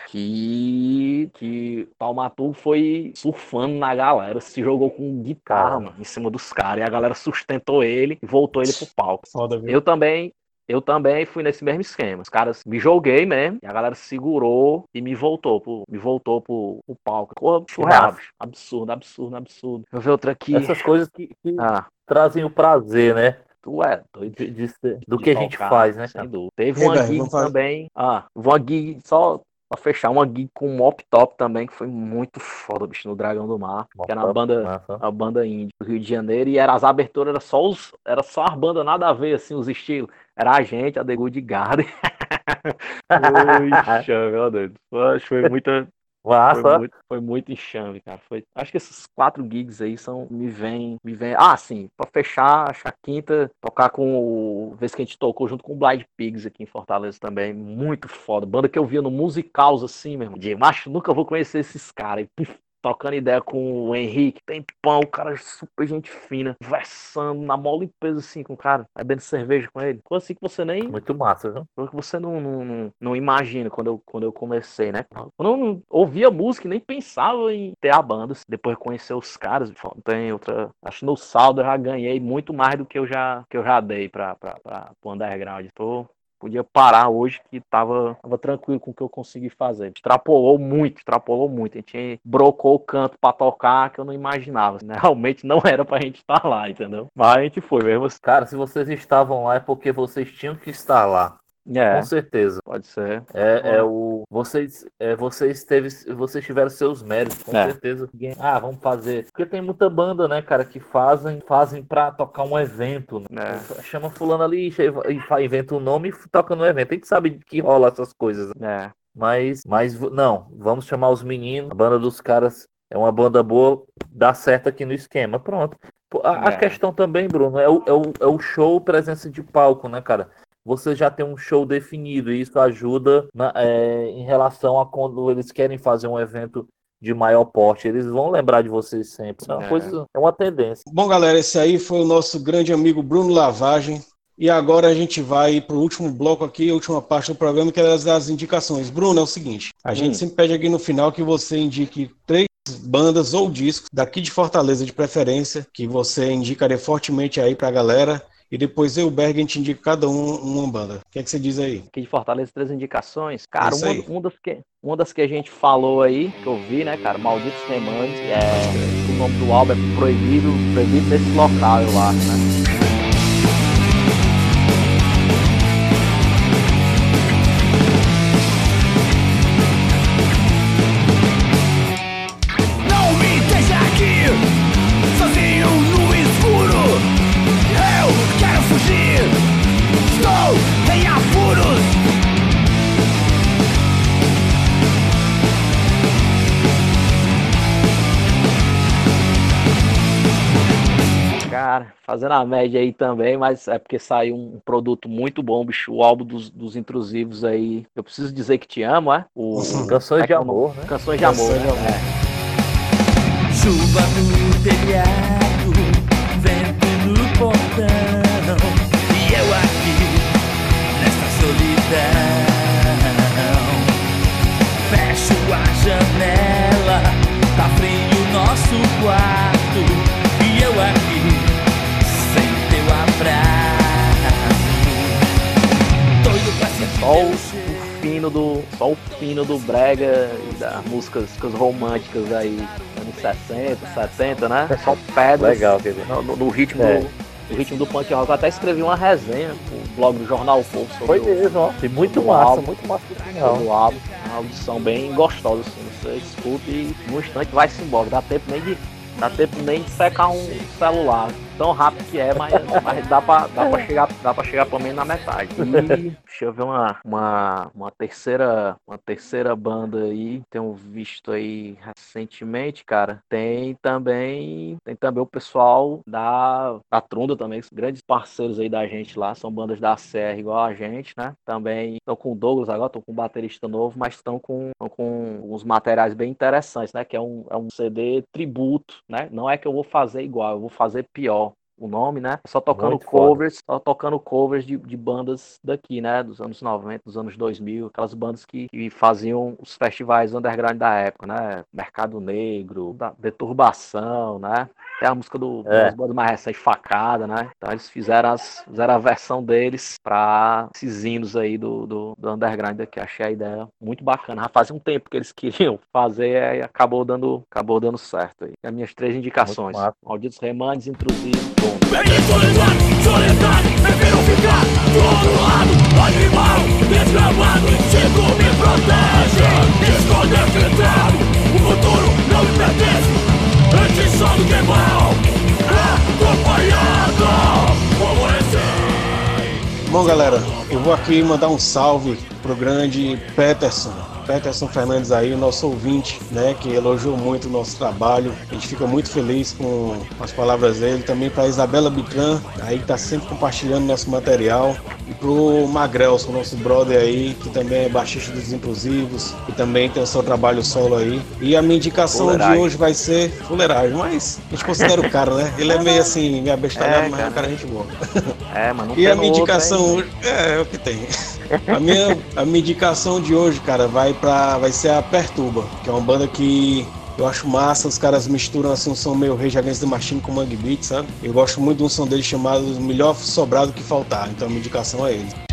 Que, que Palmatu foi surfando na galera, se jogou com guitarra, mano, em cima dos caras. E a galera sustentou ele e voltou ele pro palco. Foda? Eu também, eu também fui nesse mesmo esquema. Os caras me joguei mesmo, e a galera segurou e me voltou pro, me voltou pro, pro palco. Porra, surreal. Absurdo, absurdo, absurdo. Eu ver outra aqui. Essas coisas que, que ah. trazem o prazer, né? Tu é doido de, de, do de que a gente faz, né? Sem dúvida. Teve uma gig também. Ah, uma gig só pra fechar, uma gig com um Mop Top também, que foi muito foda, bicho, no Dragão do Mar. Mop que era uma banda, a banda indie do Rio de Janeiro. E era, as aberturas era só os. Era só as bandas nada a ver, assim, os estilos. Era a gente, a The Good Garden. Ui, meu Deus. Acho que foi muita, Massa. Foi muito, foi muito enxame, cara. Foi, acho que esses quatro gigs aí são. Me vem. Me vem. Ah, sim. Pra fechar, acho a quinta, tocar com o. Vez que a gente tocou junto com o Blind Pigs aqui em Fortaleza também. Muito foda. Banda que eu via no Musicals assim, mesmo. De macho, nunca vou conhecer esses caras trocando ideia com o Henrique, tem pão, o cara é super gente fina, conversando na mó limpeza assim com o cara, bebendo cerveja com ele. Coisa assim que você nem. Muito massa, viu? Coisa que você não, não, não, não, imagina quando eu, quando eu comecei, né? Quando eu não ouvia música e nem pensava em ter a banda. Depois de conhecer os caras, tem outra. Acho que no saldo eu já ganhei muito mais do que eu já, que eu já dei pra, pra, pra, pro underground. Tô podia parar hoje que tava, tava tranquilo com o que eu consegui fazer. Extrapolou muito, extrapolou muito. A gente brocou o canto para tocar que eu não imaginava. Realmente não era pra gente estar lá, entendeu? Mas a gente foi mesmo. Cara, se vocês estavam lá é porque vocês tinham que estar lá. É, com certeza. Pode ser. É, é o vocês, é, vocês teve, vocês tiveram seus méritos, com é. certeza. Ah, vamos fazer. Porque tem muita banda, né, cara, que fazem, fazem para tocar um evento. Né? É. Chama fulano ali e inventa um nome e toca no evento. A gente sabe que rola essas coisas. É. Mas, mas não, vamos chamar os meninos. A banda dos caras é uma banda boa, dá certo aqui no esquema. Pronto. A, a é. questão também, Bruno, é o, é, o, é o show presença de palco, né, cara? Você já tem um show definido. E isso ajuda na, é, em relação a quando eles querem fazer um evento de maior porte. Eles vão lembrar de vocês sempre. é uma é. coisa, é uma tendência. Bom, galera, esse aí foi o nosso grande amigo Bruno Lavagem. E agora a gente vai para o último bloco aqui, a última parte do programa, que é das, das indicações. Bruno, é o seguinte: a gente Hum. sempre pede aqui no final que você indique três bandas ou discos daqui de Fortaleza de preferência, que você indicaria fortemente aí pra galera. E depois eu, Berg, a gente indica cada um uma banda. O que é que você diz aí? Aqui de Fortaleza, três indicações. Cara, Isso uma, das que, uma das que a gente falou aí, que eu vi, né, cara, Malditos Remandes, é, o nome do álbum é Proibido, Proibido nesse local, eu acho, né? Fazendo a média aí também, mas é porque saiu um produto muito bom, bicho. O álbum dos, dos intrusivos aí. Eu preciso dizer que te amo, é? O, Canções é de é o amor, né? Canções de amor. Canções de né? É. Chuva no telhado, vento no portão. E eu aqui, nessa solidão. Fecho a janela, tá frio nosso quarto. E eu aqui, Só o, fino do. Só o fino do Brega e das músicas, músicas românticas aí, anos 60, 70, né? Só pedras. Legal, quer dizer. No, no- no ritmo É. do. No ritmo do punk rock. Eu até escrevi uma resenha no blog do Jornal Povo sobre Foi o- mesmo, ó. Tem muito massa, álbum. muito massa do álbum. Uma audição bem gostosa, assim. Você escuta e no instante vai-se embora. Dá tempo nem de. Dá tempo nem de secar um celular. Tão rápido que é, mas, mas dá, pra, dá, chegar, dá pra chegar pelo menos na metade. E deixa eu ver uma, uma, uma terceira. Uma terceira banda aí. Tenho visto aí recentemente, cara. Tem também. Tem também o pessoal da, da Trunda também, grandes parceiros aí da gente lá. São bandas da CR igual a gente, né? Também estão com o Douglas agora, estão com um baterista novo, mas estão com, tão com uns materiais bem interessantes, né? Que é um, é um CD tributo, né? Não é que eu vou fazer igual, eu vou fazer pior. O nome, né? Só tocando Muito foda. covers, só tocando covers de, de bandas daqui, né? Dos anos 90, dos anos 2000, aquelas bandas que, que faziam os festivais underground da época, né? Mercado Negro, da Deturbação, né? Tem a música do, É. bandas mais recentes, Facada, né? Então eles fizeram, as, fizeram a versão deles pra esses hinos aí do, do, do underground aqui. Achei a ideia muito bacana. Já fazia um tempo que eles queriam fazer e acabou dando, acabou dando certo aí. As minhas três indicações. Malditos Remandes, Intrusivos, bom. Entre solidão, soledade, prefiro ficar do outro lado. Animal, desgramado, instinto me protege. Esconder tentado, o futuro não me pertence. Bom, galera, eu vou aqui mandar um salve pro grande Peterson. Peterson Fernandes aí, nosso ouvinte, né, que elogiou muito o nosso trabalho. A gente fica muito feliz com as palavras dele. Também para Isabela Bitran, aí que tá sempre compartilhando nosso material. E pro Magrelson, nosso brother aí, que também é baixista dos Inclusivos, e também tem o seu trabalho solo aí. E a minha indicação Fuleiragem. de hoje vai ser fuleiragem, mas a gente considera o cara, né? Ele é meio assim, meio abestalhado, É, mas é um cara. cara gente boa. É, mas não E a minha indicação hoje. É, é o que tem. A minha, a minha indicação de hoje, cara, vai para vai ser a Perturba, que é uma banda que eu acho massa, os caras misturam assim um som meio Rage Against the Machine com Mangue Beat, sabe? Eu gosto muito de um som deles chamado Melhor Sobrar do que Faltar, então a minha indicação é ele.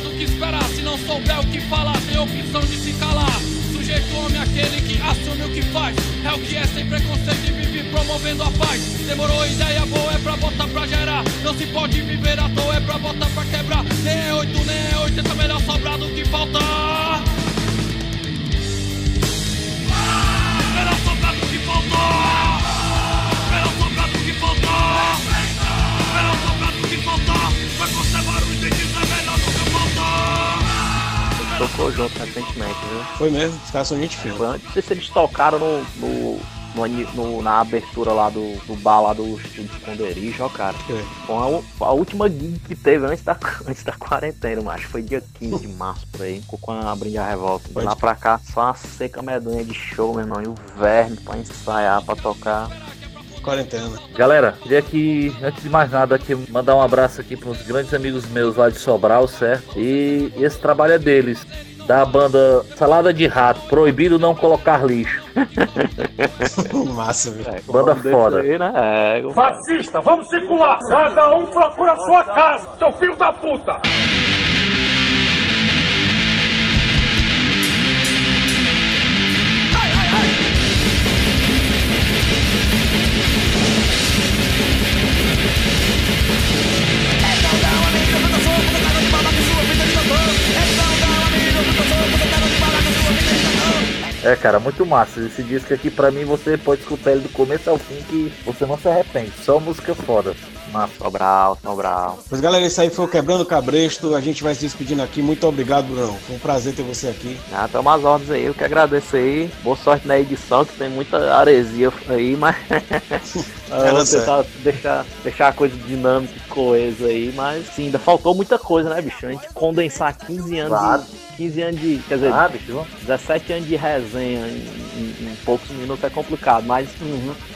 Buscar do que esperar. Se não souber o que falar, tem opção de se calar. Sujeito homem é aquele que assume o que faz. É o que é sem preconceito e vive promovendo a paz. Demorou ideia boa, é pra botar pra gerar. Não se pode viver à toa, é pra botar pra quebrar. Nem é oito, nem é oitenta, melhor sobrar do que faltar. Melhor sobrar do que faltar. Tocou junto recentemente, viu? Foi mesmo, os caras são gente fina. Foi antes, não sei se eles tocaram no, no, no no- na abertura lá do, do bar lá do Estúdio Esconderijo, ó, cara. É. Foi a, a última gig que teve antes da, antes da quarentena, mas foi dia 15 de março por aí, ficou com a Brinde a Revolta. De Pode lá pra cá, só uma seca medonha de show, meu irmão, e o verme pra ensaiar, pra tocar. Quarentena. Galera, queria aqui, antes de mais nada, aqui, mandar um abraço aqui para uns grandes amigos meus lá de Sobral, certo? E esse trabalho é deles, da banda Salada de Rato, proibido não colocar lixo. Massa, velho. É, Banda foda. Aí, né? É, Fascista, vamos circular! Cada um procura a sua casa, seu filho da puta! É, cara, muito massa. Esse disco aqui, pra mim, você pode escutar ele do começo ao fim que você não se arrepende. Só música foda. Massa. Sobral, Sobral. Pois galera, isso aí foi o Quebrando Cabresto. A gente vai se despedindo aqui. Muito obrigado, Brunão. Foi um prazer ter você aqui. Ah, tamo às ordens aí, eu que agradeço aí. Boa sorte na edição, que tem muita aresia aí, mas. Eu vou tentar deixar, deixar a coisa dinâmica e coesa aí, mas sim, ainda faltou muita coisa, né, bicho? A gente condensar 15 anos. Claro. De, 15 anos de. Quer dizer, Ah, bicho. 17 anos de resenha em, em- em poucos minutos é complicado, mas,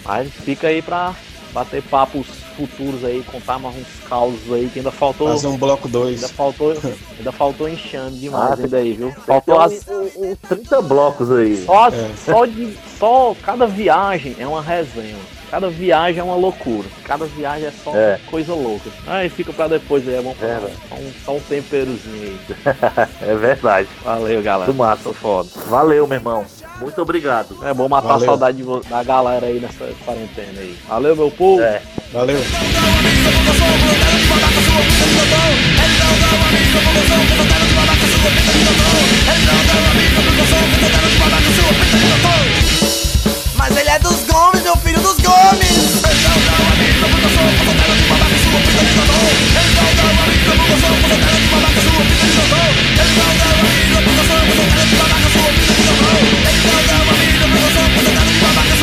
mas fica aí pra bater papos futuros aí, contar mais uns causos aí que ainda faltou. Fazer um bloco 2. Ainda faltou, ainda faltou enxame demais Ah, ainda aí, viu? Faltou as, um- um- um 30 blocos aí. só, É. só de. Só cada viagem é uma resenha. Cada viagem é uma loucura. Cada viagem é só É. coisa louca. Aí fica pra depois aí, é bom pra É, só, um, só um temperozinho aí. É verdade. Valeu, galera. Muito massa. foda. Valeu, meu irmão. Muito obrigado. É bom matar Valeu. a saudade da galera aí nessa quarentena aí. Valeu, meu povo. É. Valeu. Mas ele é dos Gomes, meu filho dos Gomes! 我从南到北爬爬树，披着披着风。我从南到北爬爬树，